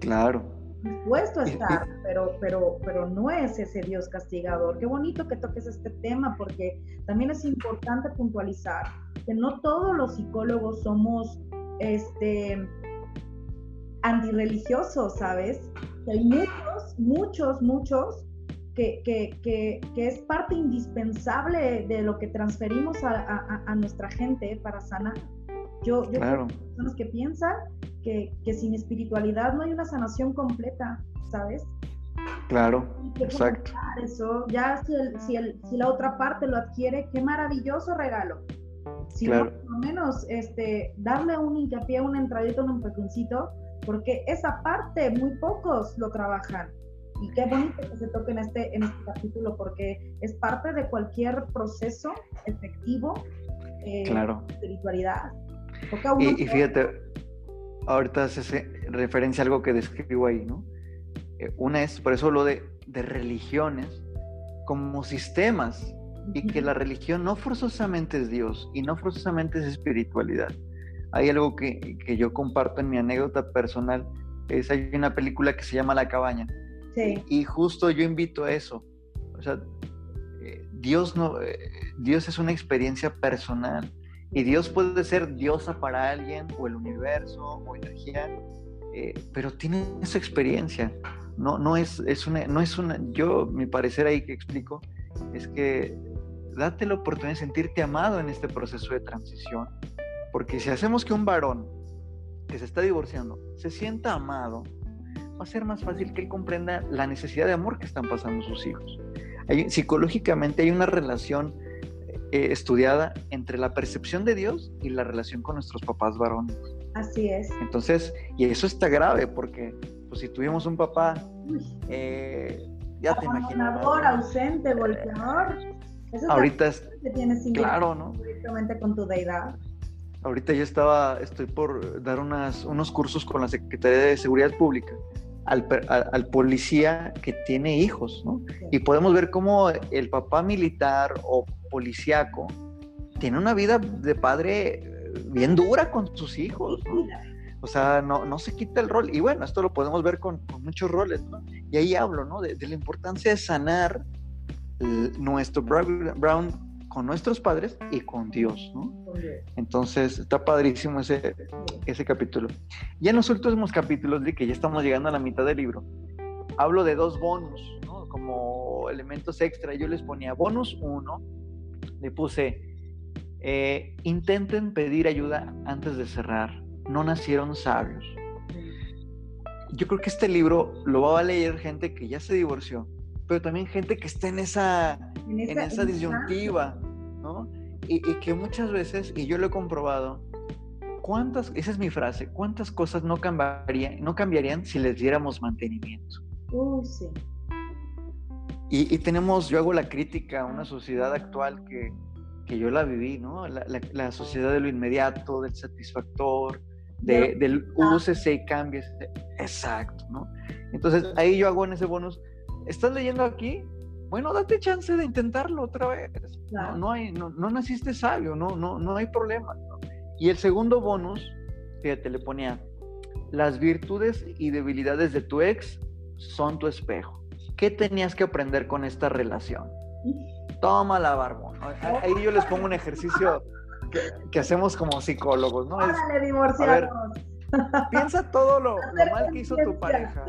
Claro. Dispuesto a estar, pero, pero, pero no es ese Dios castigador. Qué bonito que toques este tema porque también es importante puntualizar que no todos los psicólogos somos este, antirreligiosos, ¿sabes? Que hay muchos, muchos, muchos que, que, que, que, es parte indispensable de lo que transferimos a, a, nuestra gente para sanar. Yo, yo claro. personas que piensan que, sin espiritualidad no hay una sanación completa, ¿sabes? Claro, exacto. Eso, ya si, el, si, el, si la otra parte lo adquiere, qué maravilloso regalo. sino por lo menos este, darle un hincapié, una entradita, un empujoncito, porque esa parte muy pocos lo trabajan. Y qué bonito que se toque en este, en este capítulo, porque es parte de cualquier proceso efectivo eh, claro. de espiritualidad. Y, y, fíjate, ahorita hace referencia a algo que describo ahí, ¿no? Eh, una es, por eso lo de, de religiones como sistemas y que la religión no forzosamente es Dios y no forzosamente es espiritualidad. Hay algo que, que yo comparto en mi anécdota personal, es hay una película que se llama La cabaña. Sí. Y justo yo invito a eso. O sea, eh, Dios, no, eh, Dios es una experiencia personal y Dios puede ser diosa para alguien o el universo o energía, eh, pero tiene esa experiencia. No, no, es, es una, no es una, yo, mi parecer ahí que explico, es que date la oportunidad de sentirte amado en este proceso de transición, porque si hacemos que un varón que se está divorciando se sienta amado, va a ser más fácil que él comprenda la necesidad de amor que están pasando sus hijos. Hay, psicológicamente hay una relación eh, estudiada entre la percepción de Dios y la relación con nuestros papás varones. Así es. Entonces, y eso está grave porque pues, si tuvimos un papá, eh, ya te imaginas. ausente, golpeador. ahorita es, claro, ¿no? Directamente con tu deidad. Ahorita yo estaba, estoy por dar unas, unos cursos con la Secretaría de Seguridad Pública al, al, policía que tiene hijos, ¿no? Y podemos ver cómo el papá militar o policíaco tiene una vida de padre eh, bien dura con sus hijos. O sea, no, no se quita el rol. Y bueno, esto lo podemos ver con, muchos roles, ¿no? Y ahí hablo, ¿no? De la importancia de sanar nuestro Brown con nuestros padres y con Dios, ¿no? Entonces, está padrísimo ese, ese capítulo. Y en los últimos capítulos, de que ya estamos llegando a la mitad del libro, hablo de dos bonus, ¿no? Como elementos extra. Yo les ponía bonus uno, le puse, eh, intenten pedir ayuda antes de cerrar, no nacieron sabios. Yo creo que este libro lo va a leer gente que ya se divorció, pero también gente que está en esa, en esa, disyuntiva, ¿no? Y, que muchas veces, y yo lo he comprobado, ¿cuántas, esa es mi frase, cuántas cosas no, cambiarían, no cambiarían si les diéramos mantenimiento? Uh, sí. Y, tenemos, yo hago la crítica a una sociedad actual que, que yo la viví, ¿no? La, la, sociedad de lo inmediato, del satisfactor, de, del úsese y cambies. Exacto, ¿no? Entonces ahí yo hago en ese bonus ¿Estás leyendo aquí? Bueno, date chance de intentarlo otra vez. No, hay, no, naciste sabio, no, no, no hay problema. Y el segundo bonus, fíjate, le ponía, las virtudes y debilidades de tu ex son tu espejo. ¿Qué tenías que aprender con esta relación? Toma la barbón. Ahí yo les pongo un ejercicio que, hacemos como psicólogos, ¿no? piensa todo lo, lo mal que hizo tu pareja.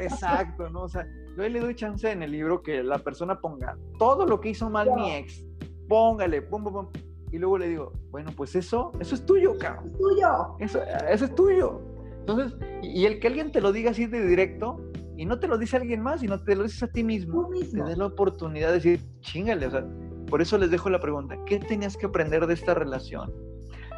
Exacto, ¿no? O sea, yo le doy chance en el libro que la persona ponga todo lo que hizo mal mi ex, póngale, pum, pum, pum. Y luego le digo, bueno, pues eso, eso es tuyo, cabrón. Es tuyo. Eso, eso es tuyo. Entonces, y, el que alguien te lo diga así de directo, y no te lo dice alguien más, sino te lo dices a ti mismo, mismo. te da la oportunidad de decir, chingale, o sea, por eso les dejo la pregunta, ¿qué tenías que aprender de esta relación?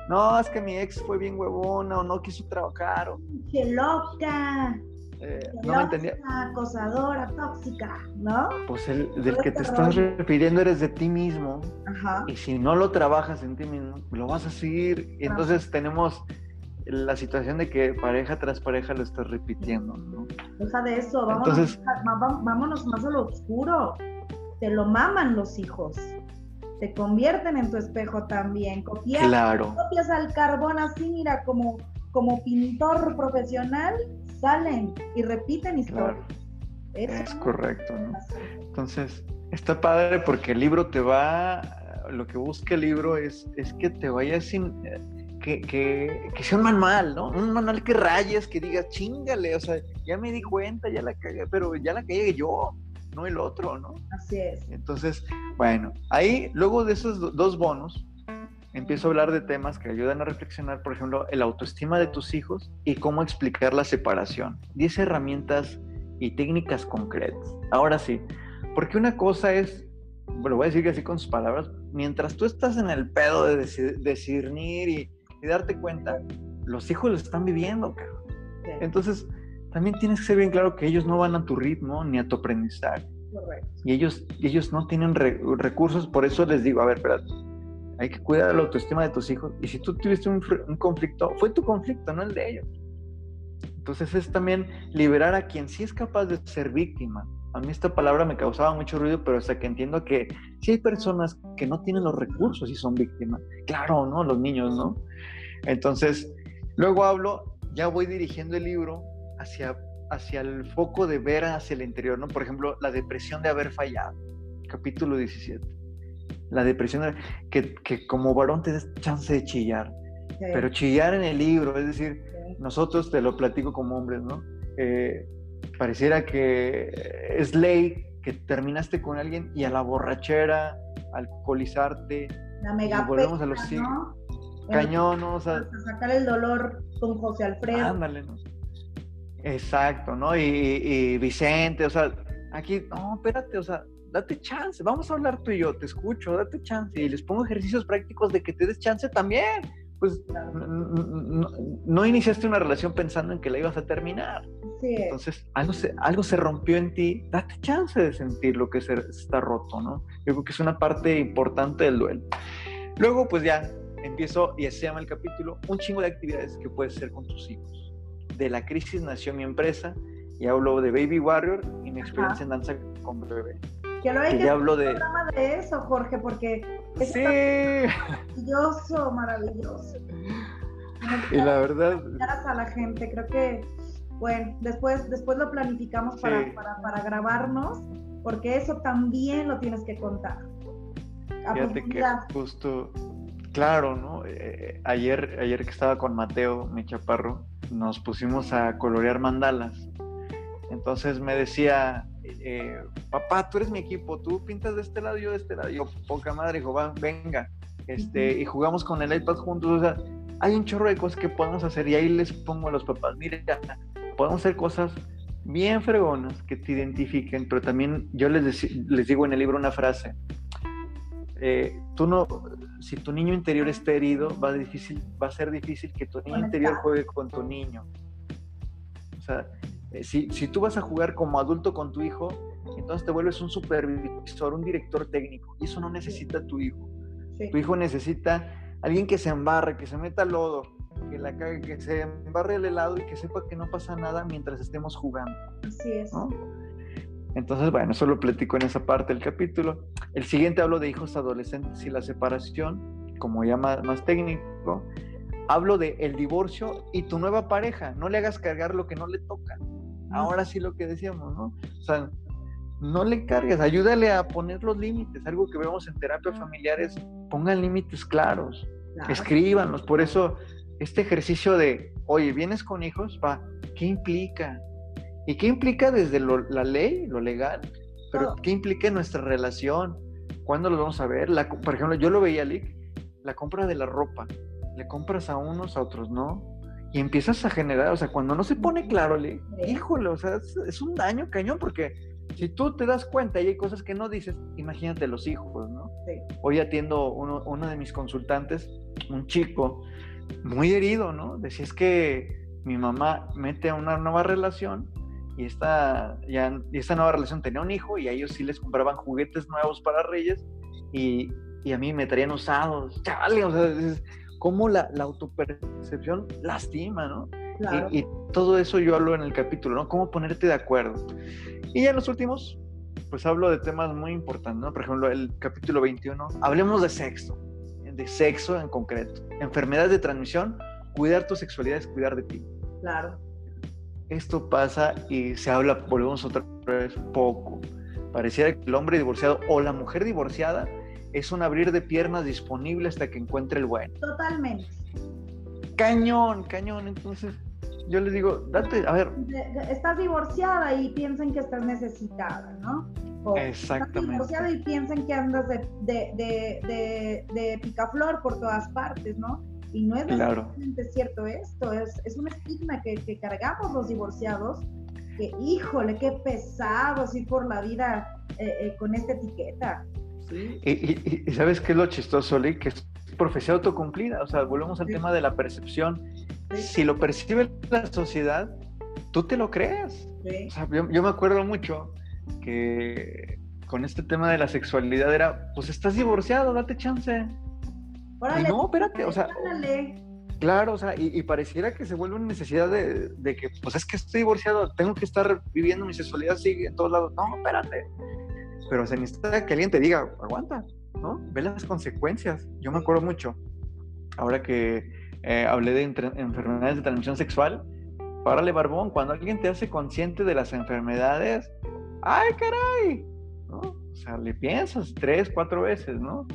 No, es que mi ex fue bien huevona o no quiso trabajar. O... ¡Qué loca! Eh, no me entendía. Acosadora, tóxica, ¿no? Pues el del que te estás refiriendo eres de ti mismo. Ajá. Y si no lo trabajas en ti mismo, lo vas a seguir. Y entonces tenemos la situación de que pareja tras pareja lo estás repitiendo, ¿no? Deja de eso, vámonos, entonces, vámonos más a lo oscuro. Te lo maman los hijos. Te convierten en tu espejo también. Copias, claro. copias al carbón así, mira, como, como pintor profesional salen y repiten historias. Es correcto, ¿no? Entonces, está padre porque el libro te va, lo que busca el libro es, es que te vayas sin, que, que, que, sea un manual, ¿no? Un manual que rayes, que digas, chingale, o sea, ya me di cuenta, ya la cagué, pero ya la cagué yo, no el otro, ¿no? Así es. Entonces, bueno, ahí, luego de esos dos bonos, empiezo a hablar de temas que ayudan a reflexionar, por ejemplo, el autoestima de tus hijos y cómo explicar la separación. Diez herramientas y técnicas concretas. Ahora sí, porque una cosa es lo voy a decir así con sus palabras, mientras tú estás en el pedo de discernir y, y, darte cuenta, los hijos lo están viviendo, cabrón. Entonces, también tienes que ser bien claro que ellos no van a tu ritmo ni a tu aprendizaje. Correcto. Y ellos, ellos no tienen recursos, por eso les digo, a ver, espérate, hay que cuidar la autoestima de tus hijos. Y si tú tuviste un, un conflicto, fue tu conflicto, no el de ellos. Entonces es también liberar a quien sí es capaz de ser víctima. A mí esta palabra me causaba mucho ruido, pero hasta que entiendo que si hay personas que no tienen los recursos y son víctimas. Claro, ¿no? Los niños, ¿no? Entonces, luego hablo, ya voy dirigiendo el libro hacia, hacia el foco de ver hacia el interior, ¿no? Por ejemplo, la depresión de haber fallado, capítulo 17 la depresión, que, que como varón te des chance de chillar, pero chillar en el libro, es decir, nosotros te lo platico como hombres, ¿no? Eh, pareciera que es ley que terminaste con alguien y a la borrachera, alcoholizarte, la mega volvemos a los ¿no? Cañón, ¿no? O sea, sacar el dolor con José Alfredo. Ándale, ¿no? Exacto, ¿no? Y, y Vicente, o sea, aquí, no, espérate, o sea, date chance, vamos a hablar tú y yo, te escucho, date chance. Y les pongo ejercicios prácticos de que te des chance también. Pues no, iniciaste una relación pensando en que la ibas a terminar. Entonces, algo se, algo se rompió en ti, date chance de sentir lo que se, está roto, ¿no? Yo creo que es una parte importante del duelo. Luego, pues ya empiezo, y se llama el capítulo, un chingo de actividades que puedes hacer con tus hijos. De la crisis nació mi empresa, y hablo de Baby Warrior y mi experiencia en danza con bebé. Que lo hay que, hablo de... programa de eso, Jorge, porque es sí. maravilloso, maravilloso. Y la verdad... a la gente, creo que, bueno, después, después lo planificamos para, para, grabarnos, porque eso también lo tienes que contar. Fíjate que justo, claro, ¿no? Eh, eh, ayer, ayer que estaba con Mateo, mi chaparro, nos pusimos a colorear mandalas. Entonces me decía, eh, papá, tú eres mi equipo, tú pintas de este lado, yo de este lado. yo, poca madre, hijo, va, venga. Este, y jugamos con el iPad juntos. O sea, hay un chorro de cosas que podemos hacer y ahí les pongo a los papás, mire, podemos hacer cosas bien fregonas que te identifiquen, pero también yo les, les digo en el libro una frase. Eh, tú no, si tu niño interior está herido, va, difícil, va a ser difícil que tu niño interior juegue con tu niño. O sea, eh, si, si, tú vas a jugar como adulto con tu hijo, entonces te vuelves un supervisor, un director técnico. Y eso no necesita tu hijo. Tu hijo necesita alguien que se embarre, que se meta lodo, que la cague, que se embarre el helado y que sepa que no pasa nada mientras estemos jugando. Así es. Entonces, bueno, eso lo platico en esa parte del capítulo. El siguiente hablo de hijos adolescentes y la separación, como ya más, más técnico. Hablo de el divorcio y tu nueva pareja. No le hagas cargar lo que no le toca ahora sí lo que decíamos, ¿no? O sea, no le cargues, ayúdale a poner los límites. Algo que vemos en terapia familiar es pongan límites claros, escríbanlos. Por eso, este ejercicio de, oye, vienes con hijos, va, ¿qué implica? ¿Y qué implica desde la ley, lo legal? Pero ¿qué implica en nuestra relación? ¿Cuándo lo vamos a ver? La, por ejemplo, yo lo veía, Lick, la compra de la ropa. Le compras a unos, a otros no y empiezas a generar, o sea, cuando no se pone claro, le, híjole, o sea, es, un daño cañón porque si tú te das cuenta y hay cosas que no dices, imagínate los hijos, ¿no? Hoy atiendo uno, uno de mis consultantes, un chico muy herido, ¿no? Decía es que mi mamá mete a una nueva relación y esta, ya, y esta nueva relación tenía un hijo y a ellos sí les compraban juguetes nuevos para Reyes y, y a mí me traían usados. Chale, o sea, cómo la, autopercepción lastima, ¿no? Y, todo eso yo hablo en el capítulo, ¿no? Cómo ponerte de acuerdo. Y ya en los últimos, pues hablo de temas muy importantes, ¿no? Por ejemplo, el capítulo 21, hablemos de sexo, de sexo en concreto. Enfermedades de transmisión, cuidar tu sexualidad es cuidar de ti. Claro. Esto pasa y se habla, volvemos otra vez, poco. Pareciera que el hombre divorciado o la mujer divorciada es un abrir de piernas disponible hasta que encuentre el bueno. Totalmente. Cañón, cañón. Entonces, yo les digo, date, a ver. Estás divorciada y piensan que estás necesitada, ¿no? Exactamente. Estás divorciada y piensan que andas de, de, de, picaflor por todas partes, ¿no? Y no es necesariamente cierto esto, es, es un estigma que, que, cargamos los divorciados, que híjole, qué pesado ir por la vida eh, eh, con esta etiqueta. Y, ¿sabes qué es lo chistoso, Lee? Que es profecía autocumplida. O sea, volvemos al tema de la percepción. Si lo percibe la sociedad, tú te lo crees. O sea, yo, me acuerdo mucho que con este tema de la sexualidad era, pues estás divorciado, date chance. no, espérate, o sea, claro, o sea, y, pareciera que se vuelve una necesidad de, de, que, pues es que estoy divorciado, tengo que estar viviendo mi sexualidad sigue en todos lados. No, espérate. Pero se necesita que alguien te diga, aguanta, ¿no? Ve las consecuencias. Yo me acuerdo mucho, ahora que eh, hablé de enfermedades de transmisión sexual, párale barbón, cuando alguien te hace consciente de las enfermedades, ¡ay, caray! ¿No? O sea, le piensas tres, cuatro veces, ¿no?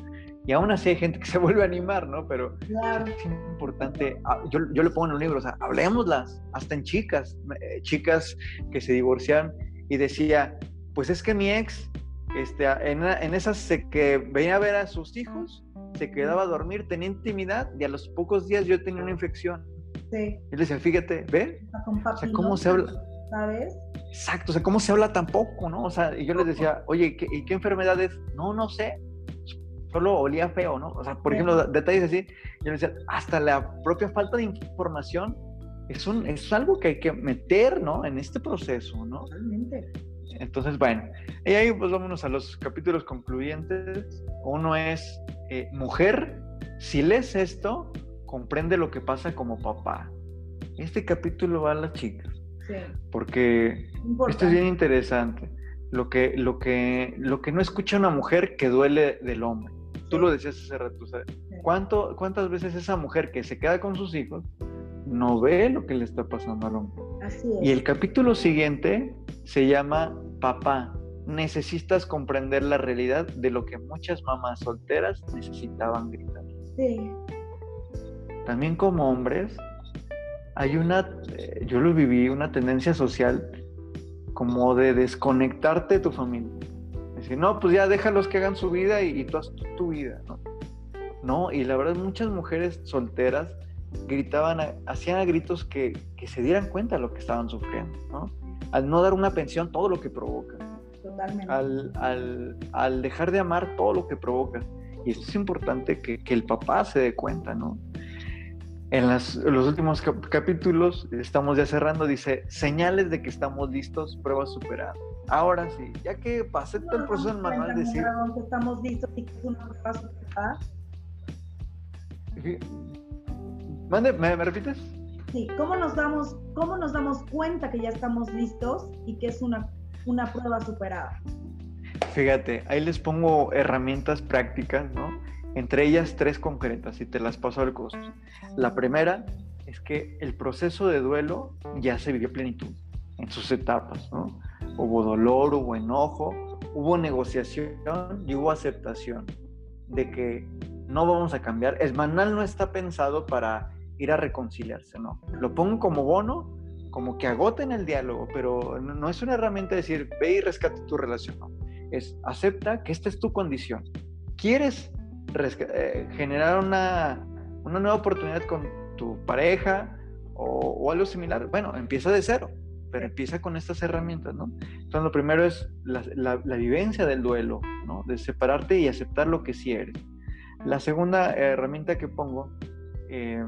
Y aún así hay gente que se [LAUGHS] vuelve a animar, ¿no? Pero es importante, ah, yo, yo, le pongo en un libro, o sea, hablemoslas, hasta en chicas, eh, chicas que se divorcian y decía, pues es que mi ex, este, en, en esas que venía a ver a sus hijos, se quedaba a dormir, tenía intimidad y a los pocos días yo tenía una infección. Sí. Y le decía, fíjate, ve, o sea, cómo se habla. ¿Sabes? Exacto, o sea, cómo se habla tan poco, ¿no? O sea, y yo les decía, oye, ¿y qué enfermedad es? No, no sé, solo olía feo, ¿no? O sea, por ejemplo, detalles así, yo les decía, hasta la propia falta de información es, un, es algo que hay que meter, ¿no? En este proceso, ¿no? Totalmente. Entonces, bueno, y ahí pues vámonos a los capítulos concluyentes. Uno es, eh, mujer, si lees esto, comprende lo que pasa como papá. Este capítulo va a las chicas. Sí. Porque esto es bien interesante. Lo que, lo, que, lo que no escucha una mujer que duele del hombre. Tú lo decías hace rato. ¿cuánto, ¿Cuántas veces esa mujer que se queda con sus hijos no ve lo que le está pasando al hombre? Así es. Y el capítulo siguiente se llama Papá, necesitas comprender la realidad de lo que muchas mamás solteras necesitaban gritar. Sí también como hombres, hay una, eh, yo lo viví, una tendencia social como de desconectarte de tu familia. Decir, no, pues ya déjalos que hagan su vida y, tú haz tu, vida, ¿no? No, y la verdad muchas mujeres solteras gritaban, hacían a gritos que, que, se dieran cuenta de lo que estaban sufriendo, ¿no? Al no dar una pensión, todo lo que provoca. Totalmente. Al, al, al dejar de amar todo lo que provoca. Y esto es importante que, que el papá se dé cuenta, ¿no? en, los últimos capítulos, estamos ya cerrando, dice, señales de que estamos listos, prueba superada. Ahora sí, ya que pasé todo el proceso en manual, decir... Estamos listos y que es una prueba superada. Mande, ¿me, repites? Sí, ¿cómo nos, damos, ¿cómo nos damos cuenta que ya estamos listos y que es una, una prueba superada? Fíjate, ahí les pongo herramientas prácticas, ¿no? entre ellas tres concretas y te las paso al costo. La primera es que el proceso de duelo ya se vivió plenitud en sus etapas, ¿no? Hubo dolor, hubo enojo, hubo negociación y hubo aceptación de que no vamos a cambiar. El manual no está pensado para ir a reconciliarse, ¿no? Lo pongo como bono, como que agoten el diálogo, pero no es una herramienta de decir, ve y rescate tu relación, no. Es acepta que esta es tu condición. ¿Quieres eh, generar una, una, nueva oportunidad con tu pareja o, algo similar, bueno, empieza de cero, pero empieza con estas herramientas, ¿no? Entonces, lo primero es la, la, vivencia del duelo, ¿no? De separarte y aceptar lo que sí eres. La segunda herramienta que pongo, eh,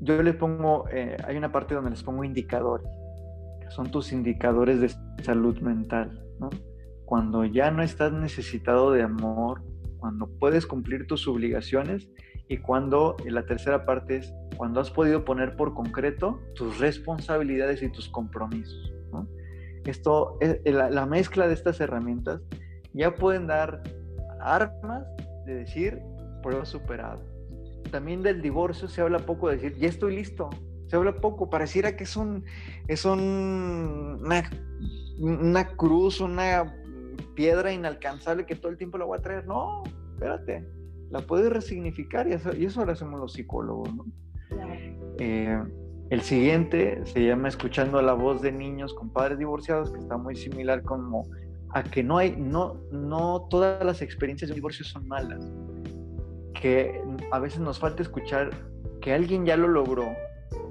yo les pongo, eh, hay una parte donde les pongo indicadores, que son tus indicadores de salud mental, ¿no? Cuando ya no estás necesitado de amor, cuando puedes cumplir tus obligaciones y cuando la tercera parte es cuando has podido poner por concreto tus responsabilidades y tus compromisos. Esto, eh, la, la mezcla de estas herramientas ya pueden dar armas de decir prueba superada. También del divorcio se habla poco de decir ya estoy listo. Se habla poco, pareciera que es un es un, una, cruz, una piedra inalcanzable que todo el tiempo la voy a traer. No, espérate, la puedes resignificar y eso, y eso lo hacemos los psicólogos. Eh, el siguiente se llama Escuchando la voz de niños con padres divorciados, que está muy similar como a que no hay, no, no todas las experiencias de divorcio son malas, que a veces nos falta escuchar que alguien ya lo logró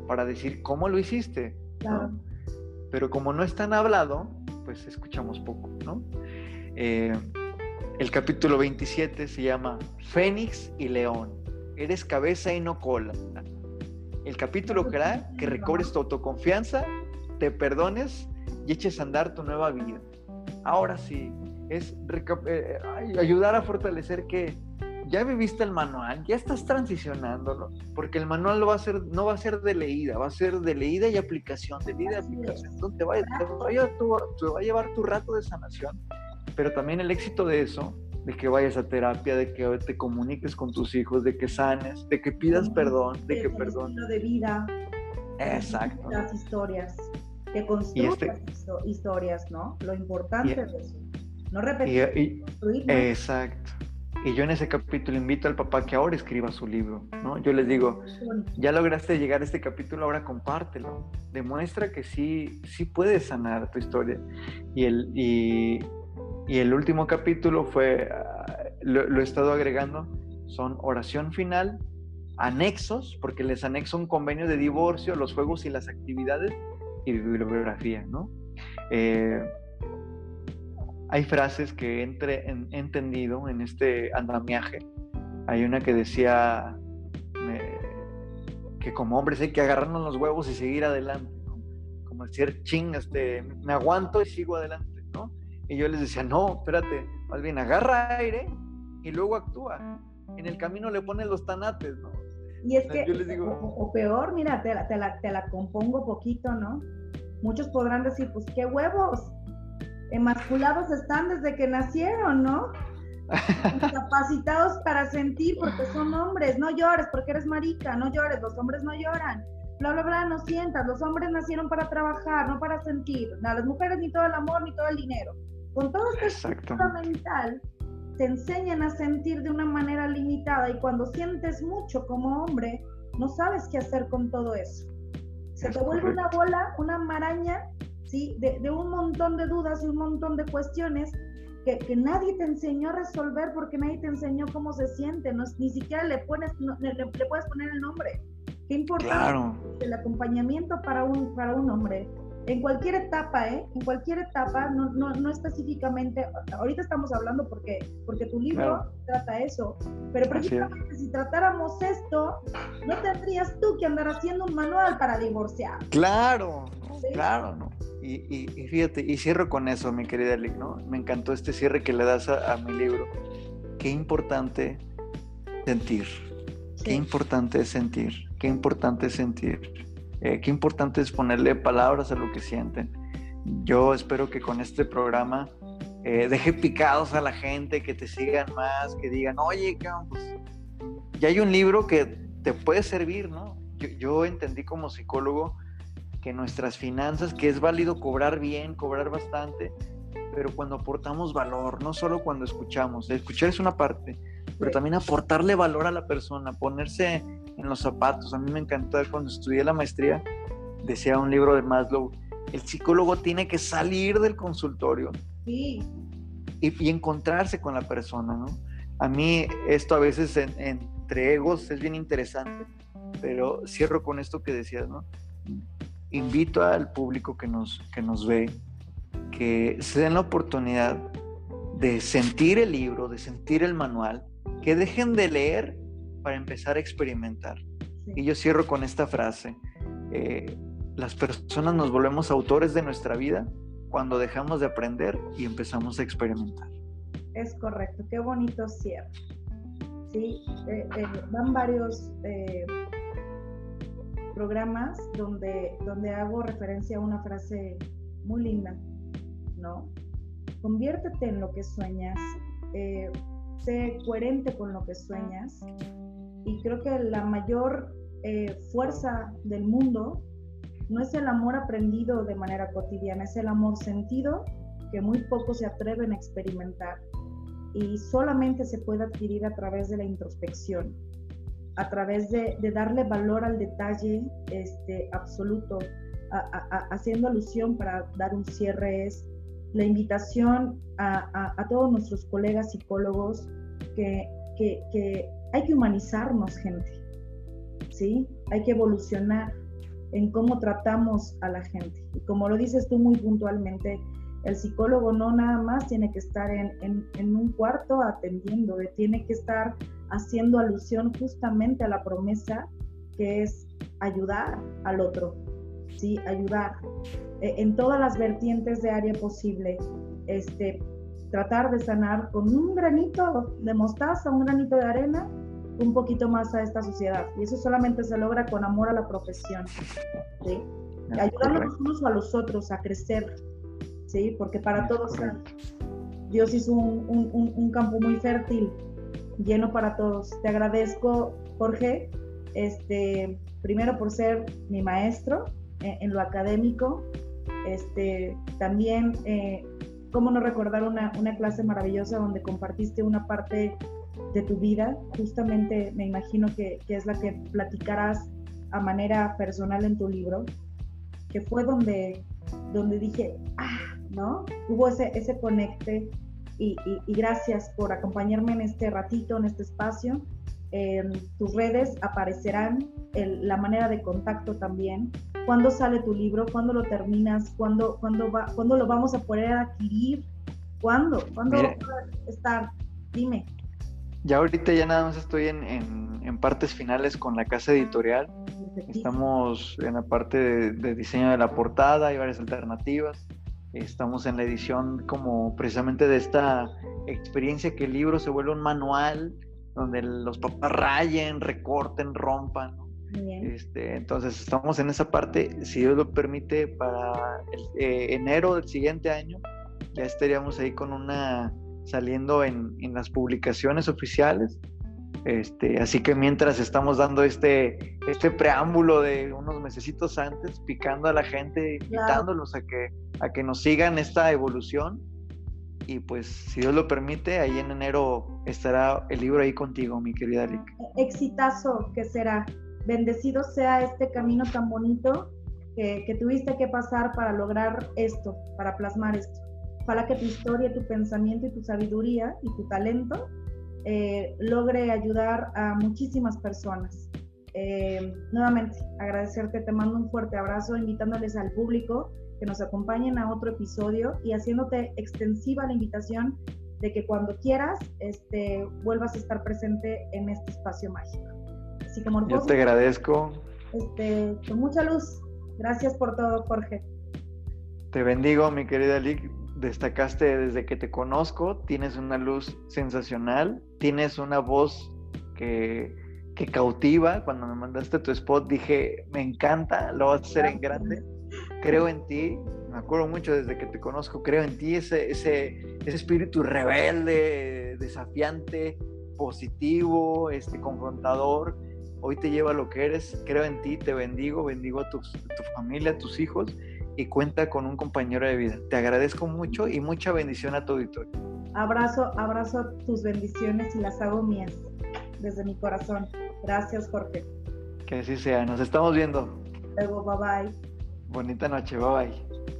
para decir cómo lo hiciste, pero como no es tan hablado, pues escuchamos poco, ¿no? Eh, el capítulo 27 se llama Fénix y León. Eres cabeza y no cola. El capítulo que hará que recobres tu autoconfianza, te perdones y eches a andar tu nueva vida. Ahora sí, es eh, ayudar a fortalecer que ya viviste el manual, ya estás transicionándolo, porque el manual va a ser, no va a ser de leída, va a ser de leída y aplicación, de leída y aplicación. Entonces te va, a llevar tu rato de sanación, pero también el éxito de eso, de que vayas a terapia, de que te comuniques con tus hijos, de que sanes, de que pidas perdón, de que perdón. de vida. Exacto. Las historias, que construyas este historias, ¿no? Lo importante es eso. No repetir. exacto. Y yo en ese capítulo invito al papá que ahora escriba su libro, ¿no? Yo les digo, ya lograste llegar a este capítulo, ahora compártelo. Demuestra que sí, sí puedes sanar tu historia. Y el, y, el último capítulo fue, ah, lo, he estado agregando, son oración final, anexos, porque les anexo un convenio de divorcio, los juegos y las actividades y bibliografía, ¿no? Eh, hay frases que he entendido en este andamiaje. Hay una que decía que como hombres hay que agarrarnos los huevos y seguir adelante, como decir, ching, este, me aguanto y sigo adelante, ¿no? Y yo les decía, no, espérate, más bien agarra aire y luego actúa. En el camino le pones los tanates, ¿no? Y es que, o, peor, mira, te la, te, la, te la compongo poquito, ¿no? Muchos podrán decir, pues qué huevos, emasculados están desde que nacieron, ¿no? [LAUGHS] Capacitados para sentir porque son hombres, no llores porque eres marica, no llores, los hombres no lloran, bla, bla, bla, no sientas, los hombres nacieron para trabajar, no para sentir, a las mujeres ni todo el amor ni todo el dinero. Con todo este mental, te enseñan a sentir de una manera limitada y cuando sientes mucho como hombre, no sabes qué hacer con todo eso. Se te vuelve una bola, una maraña ¿sí? De, un montón de dudas y un montón de cuestiones que, nadie te enseñó a resolver porque nadie te enseñó cómo se siente, no, ni siquiera le, pones, le, puedes poner el nombre. Qué importante el acompañamiento para un, para un hombre. En cualquier etapa, ¿eh? En cualquier etapa, no, no, no específicamente, ahorita estamos hablando porque, porque tu libro trata eso, pero precisamente si tratáramos esto, no tendrías tú que andar haciendo un manual para divorciar. Claro, claro, ¿no? Y, fíjate, y cierro con eso, mi querida Lick, ¿no? Me encantó este cierre que le das a, mi libro. Qué importante sentir. Qué importante es sentir. Qué importante es sentir. Eh, qué importante es ponerle palabras a lo que sienten. Yo espero que con este programa eh, deje picados a la gente, que te sigan más, que digan, oye, pues, ya hay un libro que te puede servir, ¿no? yo entendí como psicólogo nuestras finanzas, que es válido cobrar bien, cobrar bastante, pero cuando aportamos valor, no solo cuando escuchamos, escuchar es una parte, pero también aportarle valor a la persona, ponerse en los zapatos. A mí me encantó cuando estudié la maestría, decía un libro de Maslow, el psicólogo tiene que salir del consultorio y, encontrarse con la persona, ¿no? A mí esto a veces entre egos es bien interesante, pero cierro con esto que decías, ¿no? invito al público que nos, que nos ve que se den la oportunidad de sentir el libro, de sentir el manual, que dejen de leer para empezar a experimentar. Y yo cierro con esta frase. Eh, las personas nos volvemos autores de nuestra vida cuando dejamos de aprender y empezamos a experimentar. Es correcto, qué bonito cierre. Sí, eh, eh, van varios programas donde, donde hago referencia a una frase muy linda, ¿no? Conviértete en lo que sueñas, eh, sé coherente con lo que sueñas y creo que la mayor eh, fuerza del mundo no es el amor aprendido de manera cotidiana, es el amor sentido que muy pocos se atreven a experimentar y solamente se puede adquirir a través de la introspección a través de, darle valor al detalle este, absoluto, haciendo alusión para dar un cierre, es la invitación a, todos nuestros colegas psicólogos que, hay que humanizarnos, gente, ¿sí? Hay que evolucionar en cómo tratamos a la gente. Y como lo dices tú muy puntualmente, El psicólogo no nada más tiene que estar en, en, un cuarto atendiendo, tiene que estar haciendo alusión justamente a la promesa que es ayudar al otro, ¿sí? Ayudar eh, en todas las vertientes de área posible. Este, tratar de sanar con un granito de mostaza, un granito de arena, un poquito más a esta sociedad. Y eso solamente se logra con amor a la profesión. ¿sí? Ayudarnos unos a los otros a crecer, ¿sí? porque para todos Dios hizo un, un, campo muy fértil, lleno para todos. Te agradezco, Jorge, este, primero por ser mi maestro eh, en, lo académico, este, también eh, cómo no recordar una, una clase maravillosa donde compartiste una parte de tu vida, justamente me imagino que, que, es la que platicarás a manera personal en tu libro, que fue donde, donde dije, ah, ¿no? Hubo ese, ese conecte y, y, gracias por acompañarme en este ratito, en este espacio. En tus redes aparecerán la manera de contacto también ¿Cuándo sale tu libro? ¿Cuándo lo terminas? ¿Cuándo, cuándo, va, ¿cuándo lo vamos a poder adquirir? ¿Cuándo? ¿Cuándo va a estar? Dime. Ya ahorita ya nada más estoy en, en, partes finales con la casa editorial. Estamos en la parte de, diseño de la portada, hay varias alternativas. Estamos en la edición como precisamente de esta experiencia que el libro se vuelve un manual donde los papás rayen, recorten, rompan. Este, entonces estamos en esa parte, si Dios lo permite, para eh, enero del siguiente año ya estaríamos ahí con una saliendo en, en las publicaciones oficiales. Este, así que mientras estamos dando este, este preámbulo de unos mesecitos antes, picando a la gente, invitándolos a que, a que nos sigan esta evolución. Y pues, si Dios lo permite, ahí en enero estará el libro ahí contigo, mi querida Lick. Exitazo que será bendecido sea este camino tan bonito que, tuviste que pasar para lograr esto, para plasmar esto. Ojalá que tu historia, tu pensamiento y tu sabiduría y tu talento eh, logre ayudar a muchísimas personas. Eh, nuevamente, agradecerte, te mando un fuerte abrazo, invitándoles al público que nos acompañen a otro episodio y haciéndote extensiva la invitación de que cuando quieras este, vuelvas a estar presente en este espacio mágico. Yo te agradezco. Este, con mucha luz. Gracias por todo, Jorge. Te bendigo, mi querida Lick. Destacaste desde que te conozco. Tienes una luz sensacional. Tienes una voz que, que cautiva. Cuando me mandaste tu spot dije, me encanta, lo vas a hacer en grande. Creo en ti. Me acuerdo mucho desde que te conozco. Creo en ti, ese, ese, ese espíritu rebelde, desafiante, positivo, este, confrontador hoy te lleva a lo que eres, creo en ti, te bendigo, bendigo a tu, familia, a tus hijos y cuenta con un compañero de vida. Te agradezco mucho y mucha bendición a tu auditorio. Abrazo, abrazo tus bendiciones y las hago mías desde mi corazón. Gracias, Jorge. Que así sea. Nos estamos viendo. Luego, bye bye. Bonita noche, bye bye.